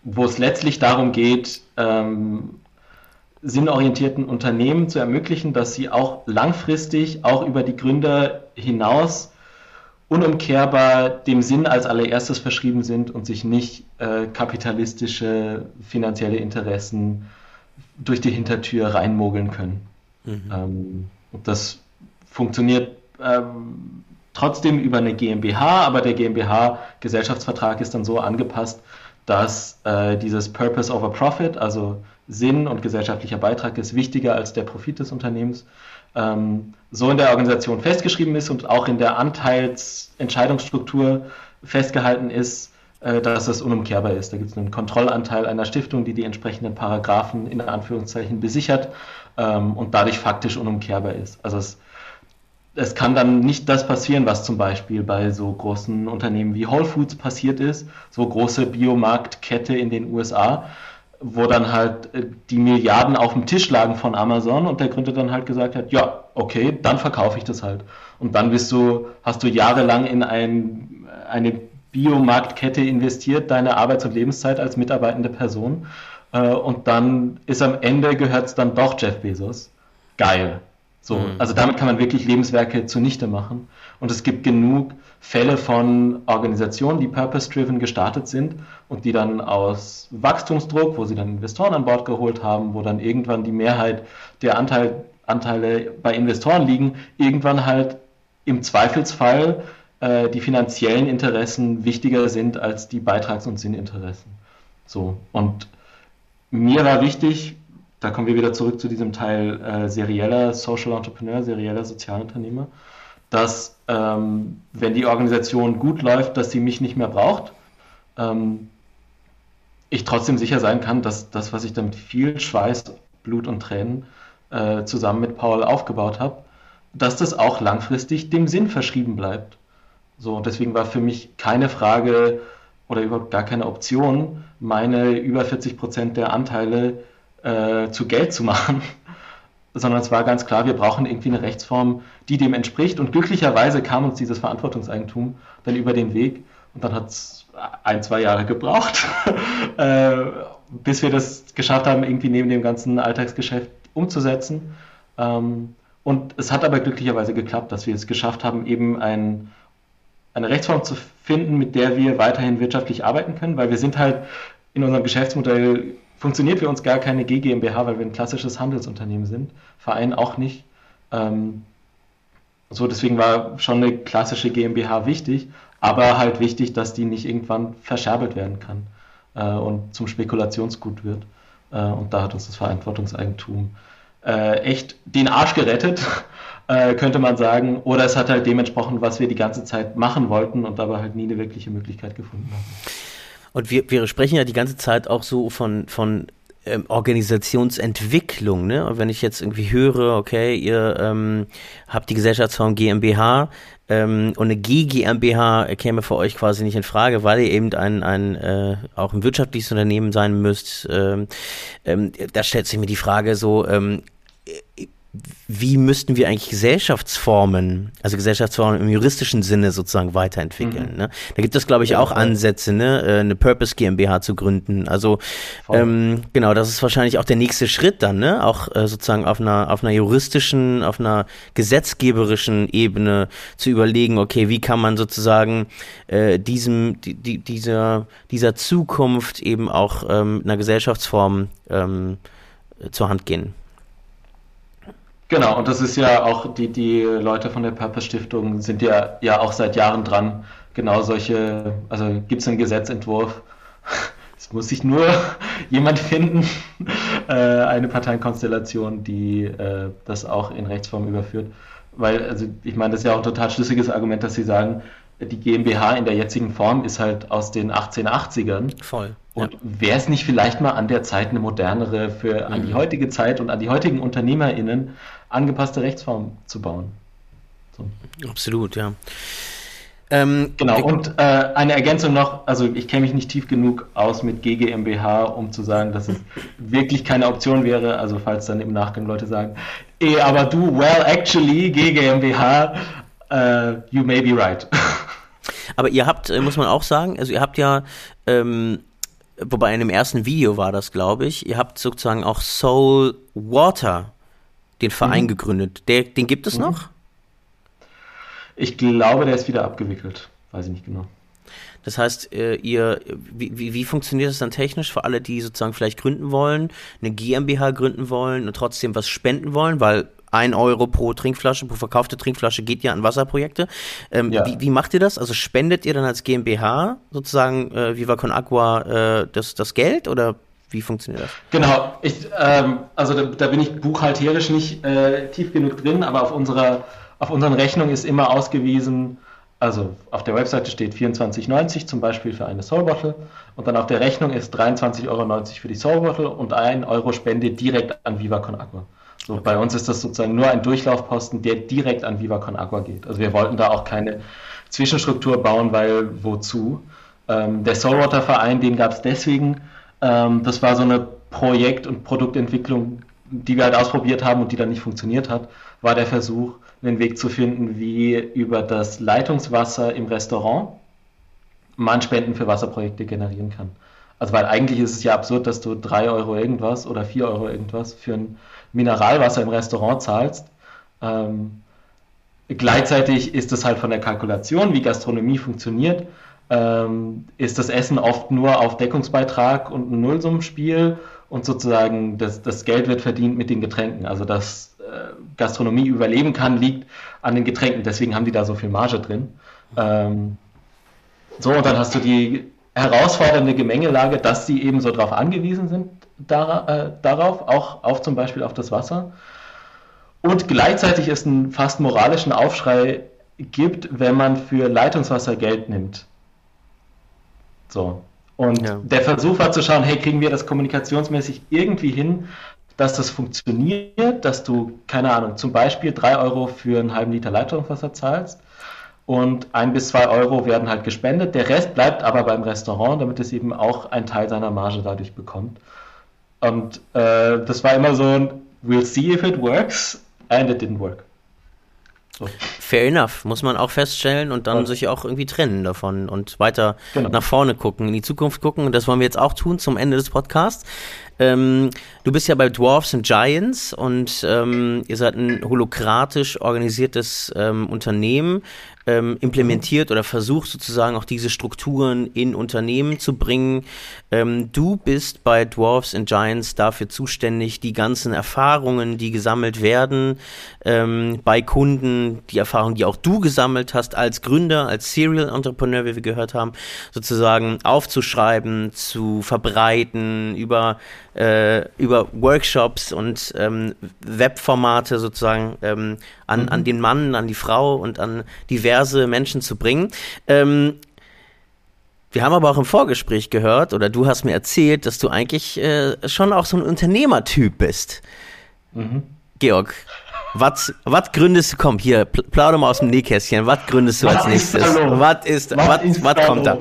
wo es letztlich darum geht, ähm, sinnorientierten Unternehmen zu ermöglichen, dass sie auch langfristig, auch über die Gründer hinaus, unumkehrbar dem Sinn als allererstes verschrieben sind und sich nicht äh, kapitalistische finanzielle Interessen durch die Hintertür reinmogeln können. Mhm. Ähm, das funktioniert ähm, trotzdem über eine GmbH, aber der GmbH-Gesellschaftsvertrag ist dann so angepasst, dass äh, dieses Purpose over Profit, also Sinn und gesellschaftlicher Beitrag ist wichtiger als der Profit des Unternehmens, ähm, so in der Organisation festgeschrieben ist und auch in der Anteilsentscheidungsstruktur festgehalten ist, äh, dass es unumkehrbar ist. Da gibt es einen Kontrollanteil einer Stiftung, die die entsprechenden Paragraphen in Anführungszeichen besichert ähm, und dadurch faktisch unumkehrbar ist. Also es, es kann dann nicht das passieren, was zum Beispiel bei so großen Unternehmen wie Whole Foods passiert ist, so große Biomarktkette in den USA, wo dann halt äh, die Milliarden auf dem Tisch lagen von Amazon und der Gründer dann halt gesagt hat, ja, okay, dann verkaufe ich das halt. Und dann bist du, hast du jahrelang in ein, eine Biomarktkette investiert, deine Arbeits- und Lebenszeit als mitarbeitende Person. Äh, und dann ist am Ende gehört es dann doch Jeff Bezos. Geil. So, mhm. also damit kann man wirklich Lebenswerke zunichte machen. Und es gibt genug Fälle von Organisationen, die purpose-driven gestartet sind und die dann aus Wachstumsdruck, wo sie dann Investoren an Bord geholt haben, wo dann irgendwann die Mehrheit der Anteil, Anteile bei Investoren liegen, irgendwann halt im Zweifelsfall äh, die finanziellen Interessen wichtiger sind als die Beitrags- und Sinninteressen. So, und mir war wichtig, da kommen wir wieder zurück zu diesem Teil äh, serieller Social Entrepreneur, serieller Sozialunternehmer, dass ähm, wenn die Organisation gut läuft, dass sie mich nicht mehr braucht, ähm, ich trotzdem sicher sein kann, dass das, was ich dann mit viel Schweiß, Blut und Tränen äh, zusammen mit Paul aufgebaut habe, dass das auch langfristig dem Sinn verschrieben bleibt. So, deswegen war für mich keine Frage oder überhaupt gar keine Option, meine über 40 Prozent der Anteile äh, zu Geld zu machen, sondern es war ganz klar, wir brauchen irgendwie eine Rechtsform, die dem entspricht. Und glücklicherweise kam uns dieses Verantwortungseigentum dann über den Weg und dann hat es ein, zwei Jahre gebraucht, äh, bis wir das geschafft haben, irgendwie neben dem ganzen Alltagsgeschäft umzusetzen. Ähm, und es hat aber glücklicherweise geklappt, dass wir es geschafft haben, eben ein, eine Rechtsform zu finden, mit der wir weiterhin wirtschaftlich arbeiten können, weil wir sind halt in unserem Geschäftsmodell funktioniert für uns gar keine GmbH, weil wir ein klassisches Handelsunternehmen sind. Verein auch nicht. Ähm, so, deswegen war schon eine klassische GmbH wichtig, aber halt wichtig, dass die nicht irgendwann verscherbelt werden kann äh, und zum Spekulationsgut wird. Äh, und da hat uns das Verantwortungseigentum äh, echt den Arsch gerettet, äh, könnte man sagen. Oder es hat halt dementsprochen, was wir die ganze Zeit machen wollten und aber halt nie eine wirkliche Möglichkeit gefunden haben. Und wir, wir sprechen ja die ganze Zeit auch so von, von ähm, Organisationsentwicklung, ne? Und wenn ich jetzt irgendwie höre, okay, ihr ähm, habt die Gesellschaftsform GmbH ähm, und eine GGmbH käme für euch quasi nicht in Frage, weil ihr eben ein, ein äh, auch ein wirtschaftliches Unternehmen sein müsst. Ähm, ähm, da stellt sich mir die Frage so, ähm, wie müssten wir eigentlich Gesellschaftsformen, also Gesellschaftsformen im juristischen Sinne sozusagen weiterentwickeln. Mhm. Ne? Da gibt es, glaube ich, auch Ansätze, ne? Äh, eine Purpose GmbH zu gründen. Also ähm, genau, das ist wahrscheinlich auch der nächste Schritt dann, ne? Auch äh, sozusagen auf einer auf einer juristischen, auf einer gesetzgeberischen Ebene zu überlegen, okay, wie kann man sozusagen äh, diesem die, die, dieser dieser Zukunft eben auch ähm, einer Gesellschaftsform ähm, zur Hand gehen. Genau, und das ist ja auch, die, die Leute von der Purpose Stiftung sind ja, ja auch seit Jahren dran, genau solche, also gibt es einen Gesetzentwurf, es muss sich nur jemand finden, äh, eine Parteienkonstellation, die äh, das auch in Rechtsform überführt. Weil, also ich meine, das ist ja auch ein total schlüssiges Argument, dass sie sagen, die GmbH in der jetzigen Form ist halt aus den 1880ern. Voll. Und ja. wäre es nicht vielleicht mal an der Zeit eine modernere, für an die mhm. heutige Zeit und an die heutigen UnternehmerInnen angepasste Rechtsform zu bauen? So. Absolut, ja. Ähm, genau, und äh, eine Ergänzung noch, also ich kenne mich nicht tief genug aus mit GGMBH, um zu sagen, dass es wirklich keine Option wäre, also falls dann im Nachgang Leute sagen, eh, aber du, well, actually, GGMBH, uh, you may be right. Aber ihr habt, äh, muss man auch sagen, also ihr habt ja, ähm, wobei in dem ersten Video war das, glaube ich, ihr habt sozusagen auch Soul Water, den Verein mhm. gegründet. Der, den gibt es mhm. noch? Ich glaube, der ist wieder abgewickelt. Weiß ich nicht genau. Das heißt, äh, ihr, wie, wie, wie funktioniert das dann technisch für alle, die sozusagen vielleicht gründen wollen, eine GmbH gründen wollen und trotzdem was spenden wollen, weil ein Euro pro Trinkflasche, pro verkaufte Trinkflasche geht ja an Wasserprojekte. Ähm, ja. wie, wie, macht ihr das? Also spendet ihr dann als GmbH sozusagen äh, Viva Con Agua äh, das, das Geld oder wie funktioniert das? Genau, ich, ähm, also da, da, bin ich buchhalterisch nicht äh, tief genug drin, aber auf unserer auf unseren Rechnungen ist immer ausgewiesen, also auf der Webseite steht 24,90 zum Beispiel für eine Soul Bottle und dann auf der Rechnung ist 23,90 Euro für die Soul Bottle und 1 Euro Spende direkt an Viva Con Agua. So, bei uns ist das sozusagen nur ein Durchlaufposten, der direkt an Viva Con Agua geht. Also wir wollten da auch keine Zwischenstruktur bauen, weil wozu? Ähm, der Soulwater Verein, den gab es deswegen. Ähm, das war so eine Projekt- und Produktentwicklung, die wir halt ausprobiert haben und die dann nicht funktioniert hat, war der Versuch, einen Weg zu finden, wie über das Leitungswasser im Restaurant man Spenden für Wasserprojekte generieren kann. Also weil eigentlich ist es ja absurd, dass du drei Euro irgendwas oder vier Euro irgendwas für ein Mineralwasser im Restaurant zahlst. Ähm, gleichzeitig ist es halt von der Kalkulation, wie Gastronomie funktioniert, ähm, ist das Essen oft nur auf Deckungsbeitrag und ein Nullsummenspiel und sozusagen das, das Geld wird verdient mit den Getränken. Also dass äh, Gastronomie überleben kann, liegt an den Getränken. Deswegen haben die da so viel Marge drin. Ähm, so, und dann hast du die herausfordernde Gemengelage, dass sie eben so darauf angewiesen sind, dar äh, darauf, auch auf zum Beispiel auf das Wasser. Und gleichzeitig es einen fast moralischen Aufschrei gibt, wenn man für Leitungswasser Geld nimmt. So. Und ja. der Versuch war zu schauen, hey, kriegen wir das kommunikationsmäßig irgendwie hin, dass das funktioniert, dass du, keine Ahnung, zum Beispiel drei Euro für einen halben Liter Leitungswasser zahlst und ein bis zwei Euro werden halt gespendet. Der Rest bleibt aber beim Restaurant, damit es eben auch einen Teil seiner Marge dadurch bekommt. Und äh, das war immer so ein We'll see if it works and it didn't work. So. Fair enough, muss man auch feststellen und dann ja. sich auch irgendwie trennen davon und weiter genau. nach vorne gucken, in die Zukunft gucken. Und das wollen wir jetzt auch tun zum Ende des Podcasts. Ähm, du bist ja bei Dwarfs and Giants und ähm, ihr seid ein holokratisch organisiertes ähm, Unternehmen ähm, implementiert oder versucht sozusagen auch diese Strukturen in Unternehmen zu bringen. Ähm, du bist bei Dwarfs and Giants dafür zuständig, die ganzen Erfahrungen, die gesammelt werden ähm, bei Kunden, die Erfahrungen, die auch du gesammelt hast als Gründer, als Serial Entrepreneur, wie wir gehört haben, sozusagen aufzuschreiben, zu verbreiten über äh, über Workshops und ähm, Webformate sozusagen ähm, an, mhm. an den Mann, an die Frau und an diverse Menschen zu bringen. Ähm, wir haben aber auch im Vorgespräch gehört, oder du hast mir erzählt, dass du eigentlich äh, schon auch so ein Unternehmertyp bist. Mhm. Georg, was gründest du? Komm, hier, plauder mal aus dem Nähkästchen. Was gründest du als nächstes? Was ist, was kommt da?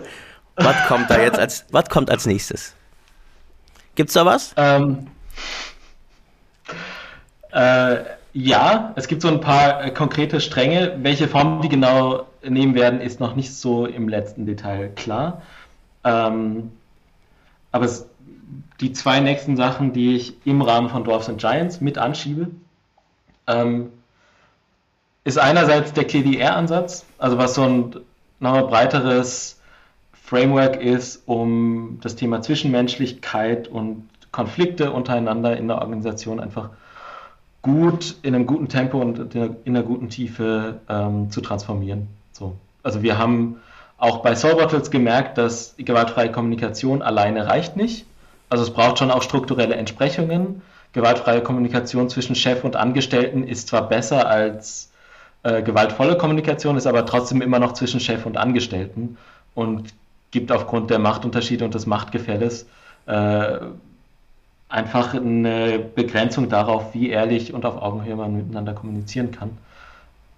Was kommt da jetzt als, was kommt als nächstes? Gibt's da was? Ähm, äh, ja, es gibt so ein paar äh, konkrete Stränge. Welche Form die genau nehmen werden, ist noch nicht so im letzten Detail klar. Ähm, aber es, die zwei nächsten Sachen, die ich im Rahmen von Dwarfs and Giants mit anschiebe, ähm, ist einerseits der KDR-Ansatz, also was so ein nochmal breiteres Framework ist, um das Thema Zwischenmenschlichkeit und Konflikte untereinander in der Organisation einfach gut, in einem guten Tempo und in einer guten Tiefe ähm, zu transformieren. So. Also wir haben auch bei Soul Bottles gemerkt, dass gewaltfreie Kommunikation alleine reicht nicht. Also es braucht schon auch strukturelle Entsprechungen. Gewaltfreie Kommunikation zwischen Chef und Angestellten ist zwar besser als äh, gewaltvolle Kommunikation, ist aber trotzdem immer noch zwischen Chef und Angestellten. Und gibt aufgrund der Machtunterschiede und des Machtgefälles äh, einfach eine Begrenzung darauf, wie ehrlich und auf Augenhöhe man miteinander kommunizieren kann.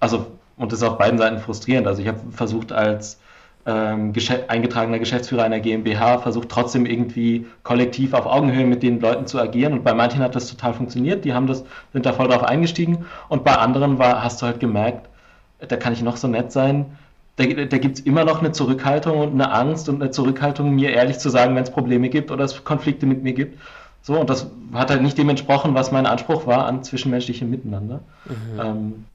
Also, und das ist auf beiden Seiten frustrierend. Also ich habe versucht als ähm, eingetragener Geschäftsführer einer GmbH, versucht trotzdem irgendwie kollektiv auf Augenhöhe mit den Leuten zu agieren. Und bei manchen hat das total funktioniert, die haben das, sind da voll drauf eingestiegen. Und bei anderen war, hast du halt gemerkt, da kann ich noch so nett sein, da, da gibt es immer noch eine Zurückhaltung und eine Angst und eine Zurückhaltung, mir ehrlich zu sagen, wenn es Probleme gibt oder es Konflikte mit mir gibt. So, und das hat halt nicht dem entsprochen, was mein Anspruch war an zwischenmenschlichem Miteinander. Mhm. Ähm,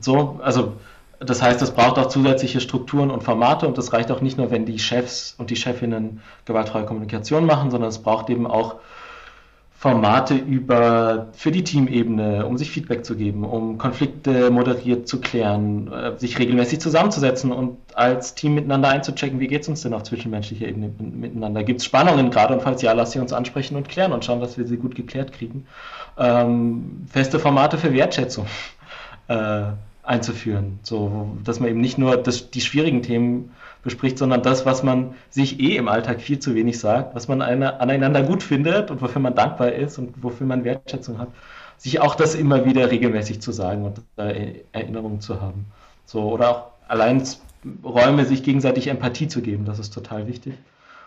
so, also das heißt, es braucht auch zusätzliche Strukturen und Formate und das reicht auch nicht nur, wenn die Chefs und die Chefinnen gewaltfreie Kommunikation machen, sondern es braucht eben auch Formate über für die Teamebene, um sich Feedback zu geben, um Konflikte moderiert zu klären, äh, sich regelmäßig zusammenzusetzen und als Team miteinander einzuchecken, wie geht es uns denn auf zwischenmenschlicher Ebene miteinander? Gibt es Spannungen gerade und falls ja, lasst sie uns ansprechen und klären und schauen, dass wir sie gut geklärt kriegen. Ähm, feste Formate für Wertschätzung äh, einzuführen, so dass man eben nicht nur das, die schwierigen Themen bespricht, sondern das, was man sich eh im Alltag viel zu wenig sagt, was man eine, aneinander gut findet und wofür man dankbar ist und wofür man Wertschätzung hat, sich auch das immer wieder regelmäßig zu sagen und äh, Erinnerungen zu haben. So, oder auch allein Räume, sich gegenseitig Empathie zu geben, das ist total wichtig.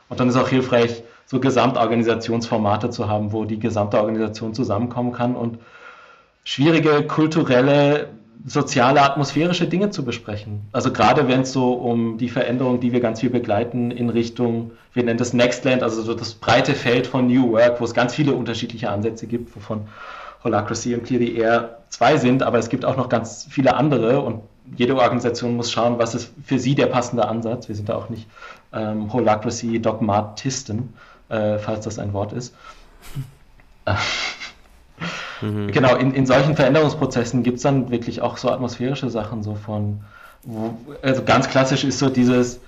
Und dann ist auch hilfreich, so Gesamtorganisationsformate zu haben, wo die gesamte Organisation zusammenkommen kann und schwierige kulturelle soziale, atmosphärische Dinge zu besprechen. Also gerade wenn es so um die Veränderung, die wir ganz viel begleiten in Richtung, wir nennen das Nextland, also so das breite Feld von New Work, wo es ganz viele unterschiedliche Ansätze gibt, wovon Holacracy und Clearly Air zwei sind, aber es gibt auch noch ganz viele andere und jede Organisation muss schauen, was ist für sie der passende Ansatz. Wir sind da auch nicht ähm, Holacracy Dogmatisten, äh, falls das ein Wort ist. Mhm. Genau, in, in solchen Veränderungsprozessen gibt es dann wirklich auch so atmosphärische Sachen, so von, wo, also ganz klassisch ist so dieses,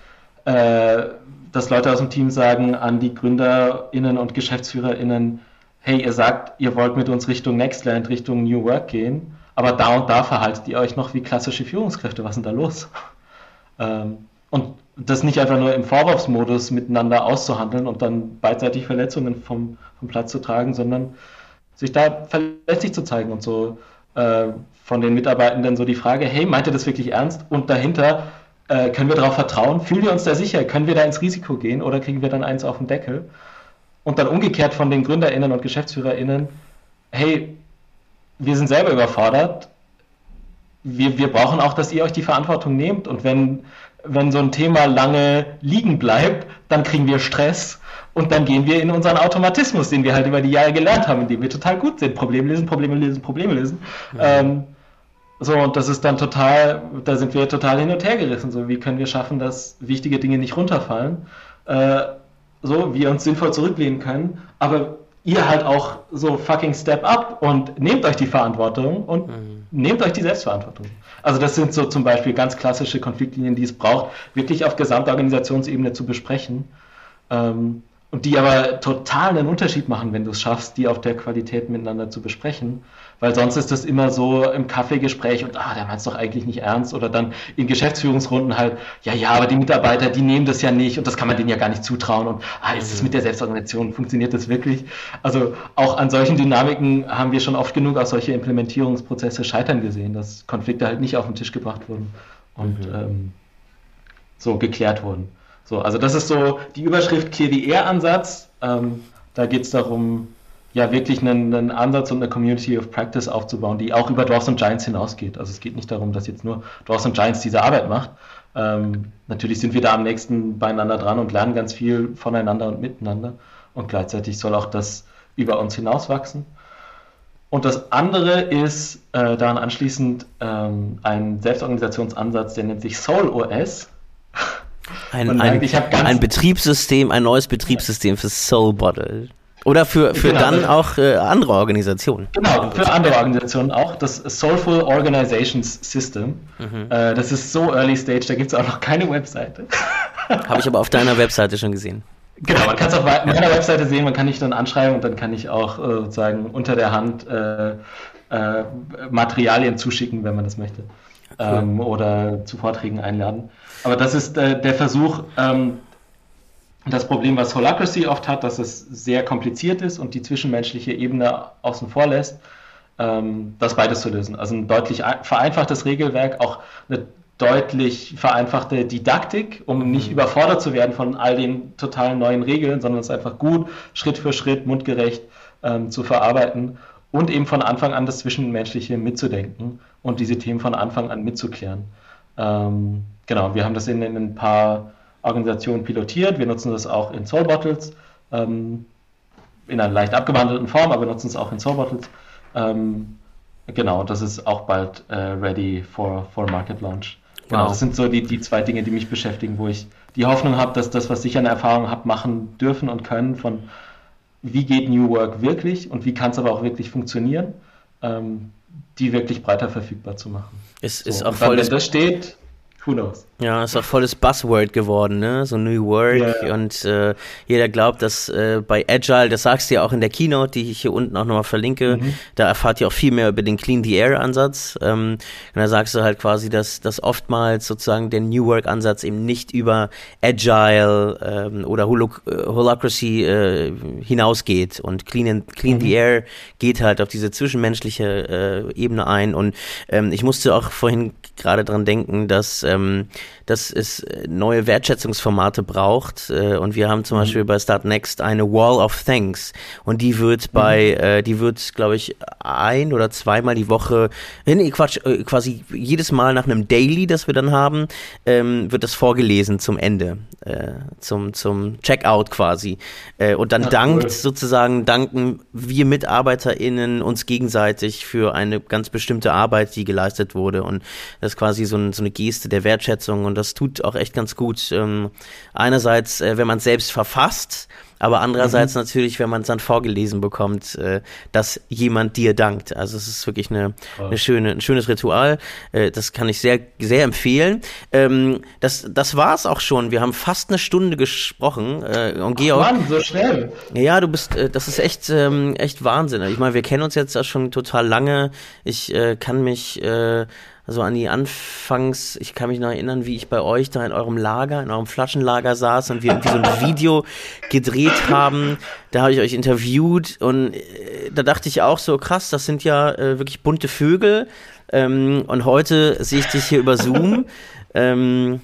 äh, dass Leute aus dem Team sagen an die GründerInnen und GeschäftsführerInnen, hey, ihr sagt, ihr wollt mit uns Richtung Nextland, Richtung New Work gehen, aber da und da verhaltet ihr euch noch wie klassische Führungskräfte, was ist denn da los? Ähm, und das nicht einfach nur im Vorwurfsmodus miteinander auszuhandeln und dann beidseitig Verletzungen vom, vom Platz zu tragen, sondern sich da verletzlich zu zeigen und so äh, von den Mitarbeitenden so die Frage, hey, meint ihr das wirklich ernst? Und dahinter, äh, können wir darauf vertrauen? Fühlen wir uns da sicher? Können wir da ins Risiko gehen oder kriegen wir dann eins auf den Deckel? Und dann umgekehrt von den GründerInnen und GeschäftsführerInnen, hey, wir sind selber überfordert. wir, wir brauchen auch, dass ihr euch die Verantwortung nehmt und wenn, wenn so ein Thema lange liegen bleibt, dann kriegen wir Stress und dann gehen wir in unseren Automatismus, den wir halt über die Jahre gelernt haben, in dem wir total gut sind. Probleme lösen, Probleme lösen, Probleme lösen. Mhm. Ähm, so, und das ist dann total, da sind wir total hin und her gerissen. So, wie können wir schaffen, dass wichtige Dinge nicht runterfallen? Äh, so, wir uns sinnvoll zurücklehnen können, aber ihr halt auch so fucking step up und nehmt euch die Verantwortung und mhm. nehmt euch die Selbstverantwortung. Also das sind so zum Beispiel ganz klassische Konfliktlinien, die es braucht, wirklich auf Gesamtorganisationsebene zu besprechen. Ähm, und die aber total einen Unterschied machen, wenn du es schaffst, die auf der Qualität miteinander zu besprechen. Weil sonst ist das immer so im Kaffeegespräch und ah, der meint es doch eigentlich nicht ernst. Oder dann in Geschäftsführungsrunden halt, ja, ja, aber die Mitarbeiter, die nehmen das ja nicht und das kann man denen ja gar nicht zutrauen. Und ah, ist es mit der Selbstorganisation, funktioniert das wirklich? Also auch an solchen Dynamiken haben wir schon oft genug auch solche Implementierungsprozesse scheitern gesehen, dass Konflikte halt nicht auf den Tisch gebracht wurden und mhm. ähm, so geklärt wurden. So, also das ist so die Überschrift Clear the Air Ansatz. Ähm, da geht es darum, ja wirklich einen, einen, Ansatz und eine Community of Practice aufzubauen, die auch über Dwarfs und Giants hinausgeht. Also es geht nicht darum, dass jetzt nur Dwarfs und Giants diese Arbeit macht. Ähm, natürlich sind wir da am nächsten beieinander dran und lernen ganz viel voneinander und miteinander. Und gleichzeitig soll auch das über uns hinauswachsen. Und das andere ist äh, daran anschließend ähm, ein Selbstorganisationsansatz, der nennt sich Soul OS. Ein, ein, ein Betriebssystem, ein neues Betriebssystem für Soul Bottle. Oder für, für genau. dann auch äh, andere Organisationen. Genau, für andere Organisationen auch. Das Soulful Organizations System. Mhm. Äh, das ist so early stage, da gibt es auch noch keine Webseite. Habe ich aber auf deiner Webseite schon gesehen. Genau, man kann es auf meiner Webseite sehen, man kann dich dann anschreiben und dann kann ich auch äh, sozusagen unter der Hand äh, äh, Materialien zuschicken, wenn man das möchte. Cool. Ähm, oder zu Vorträgen einladen. Aber das ist äh, der Versuch, ähm, das Problem, was Holacracy oft hat, dass es sehr kompliziert ist und die zwischenmenschliche Ebene außen vor lässt, ähm, das beides zu lösen. Also ein deutlich vereinfachtes Regelwerk, auch eine deutlich vereinfachte Didaktik, um nicht mhm. überfordert zu werden von all den totalen neuen Regeln, sondern es einfach gut, Schritt für Schritt, mundgerecht ähm, zu verarbeiten und eben von Anfang an das Zwischenmenschliche mitzudenken und diese Themen von Anfang an mitzuklären. Ähm, genau, wir haben das in, in, ein paar Organisationen pilotiert. Wir nutzen das auch in Soul Bottles ähm, in einer leicht abgewandelten Form, aber wir nutzen es auch in Soul Bottles. Ähm, genau, das ist auch bald äh, ready for, for Market Launch. Genau, wow. das sind so die, die zwei Dinge, die mich beschäftigen, wo ich die Hoffnung habe, dass das, was ich an Erfahrung habe, machen dürfen und können, von wie geht New Work wirklich und wie kann es aber auch wirklich funktionieren, ähm, die wirklich breiter verfügbar zu machen. Es so, ist auch voll. Wenn das steht, who knows? Ja, ist auch volles Buzzword geworden, ne? So New Work yeah. und äh, jeder glaubt, dass äh, bei Agile, das sagst du ja auch in der Keynote, die ich hier unten auch nochmal verlinke, mhm. da erfahrt ihr auch viel mehr über den Clean the Air Ansatz. Ähm, und da sagst du halt quasi, dass, dass oftmals sozusagen der New Work Ansatz eben nicht über Agile ähm, oder Holo äh, Holacracy äh, hinausgeht und Clean, Clean mhm. the Air geht halt auf diese zwischenmenschliche äh, Ebene ein und ähm, ich musste auch vorhin gerade dran denken, dass ähm, dass es äh, neue Wertschätzungsformate braucht. Äh, und wir haben zum mhm. Beispiel bei Start Next eine Wall of Thanks. Und die wird bei, mhm. äh, die wird, glaube ich, ein oder zweimal die Woche, äh, nee, Quatsch, äh, quasi jedes Mal nach einem Daily, das wir dann haben, ähm, wird das vorgelesen zum Ende, äh, zum, zum Checkout quasi. Äh, und dann ja, dankt cool. sozusagen, danken wir MitarbeiterInnen uns gegenseitig für eine ganz bestimmte Arbeit, die geleistet wurde. Und das ist quasi so, ein, so eine Geste der Wertschätzung und das tut auch echt ganz gut. Ähm, einerseits, äh, wenn man es selbst verfasst, aber andererseits mhm. natürlich, wenn man es dann vorgelesen bekommt, äh, dass jemand dir dankt. Also es ist wirklich eine, eine schöne, ein schönes Ritual. Äh, das kann ich sehr, sehr empfehlen. Ähm, das, das war's auch schon. Wir haben fast eine Stunde gesprochen. Äh, und Georg, Mann, so schnell. Ja, du bist, äh, das ist echt, ähm, echt Wahnsinn. Ich meine, wir kennen uns jetzt schon total lange. Ich äh, kann mich äh, also an die Anfangs, ich kann mich noch erinnern, wie ich bei euch da in eurem Lager, in eurem Flaschenlager saß und wir irgendwie so ein Video gedreht haben. Da habe ich euch interviewt und äh, da dachte ich auch so, krass, das sind ja äh, wirklich bunte Vögel. Ähm, und heute sehe ich dich hier über Zoom. Ähm,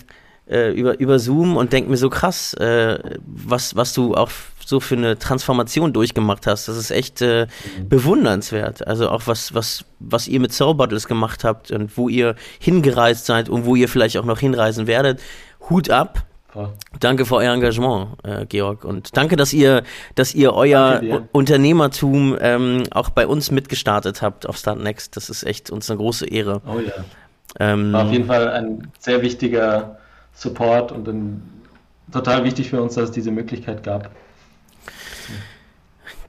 äh, über, über Zoom und denke mir so krass, äh, was, was du auch so für eine Transformation durchgemacht hast. Das ist echt äh, mhm. bewundernswert. Also auch was, was, was ihr mit Soul Bottles gemacht habt und wo ihr hingereist seid und wo ihr vielleicht auch noch hinreisen werdet. Hut ab. Danke für euer Engagement, äh, Georg. Und danke, dass ihr, dass ihr euer Unternehmertum ähm, auch bei uns mitgestartet habt auf Start Next. Das ist echt uns eine große Ehre. Oh ja. Ähm, War auf jeden Fall ein sehr wichtiger Support und ein, total wichtig für uns, dass es diese Möglichkeit gab.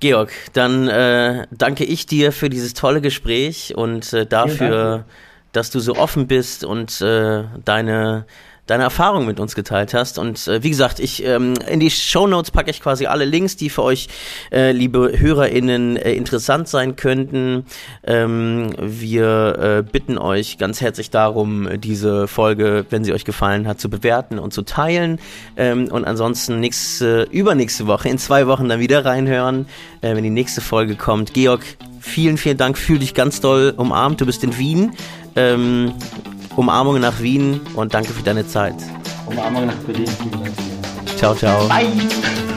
Georg, dann äh, danke ich dir für dieses tolle Gespräch und äh, dafür, dass du so offen bist und äh, deine deine Erfahrung mit uns geteilt hast. Und äh, wie gesagt, ich ähm, in die Show Notes packe ich quasi alle Links, die für euch, äh, liebe HörerInnen, äh, interessant sein könnten. Ähm, wir äh, bitten euch ganz herzlich darum, diese Folge, wenn sie euch gefallen hat, zu bewerten und zu teilen. Ähm, und ansonsten nächste, übernächste Woche, in zwei Wochen dann wieder reinhören, äh, wenn die nächste Folge kommt. Georg, vielen, vielen Dank. Fühl dich ganz doll umarmt. Du bist in Wien. Ähm, Umarmung nach Wien und danke für deine Zeit. Umarmung nach Berlin. Ciao, ciao. Bye.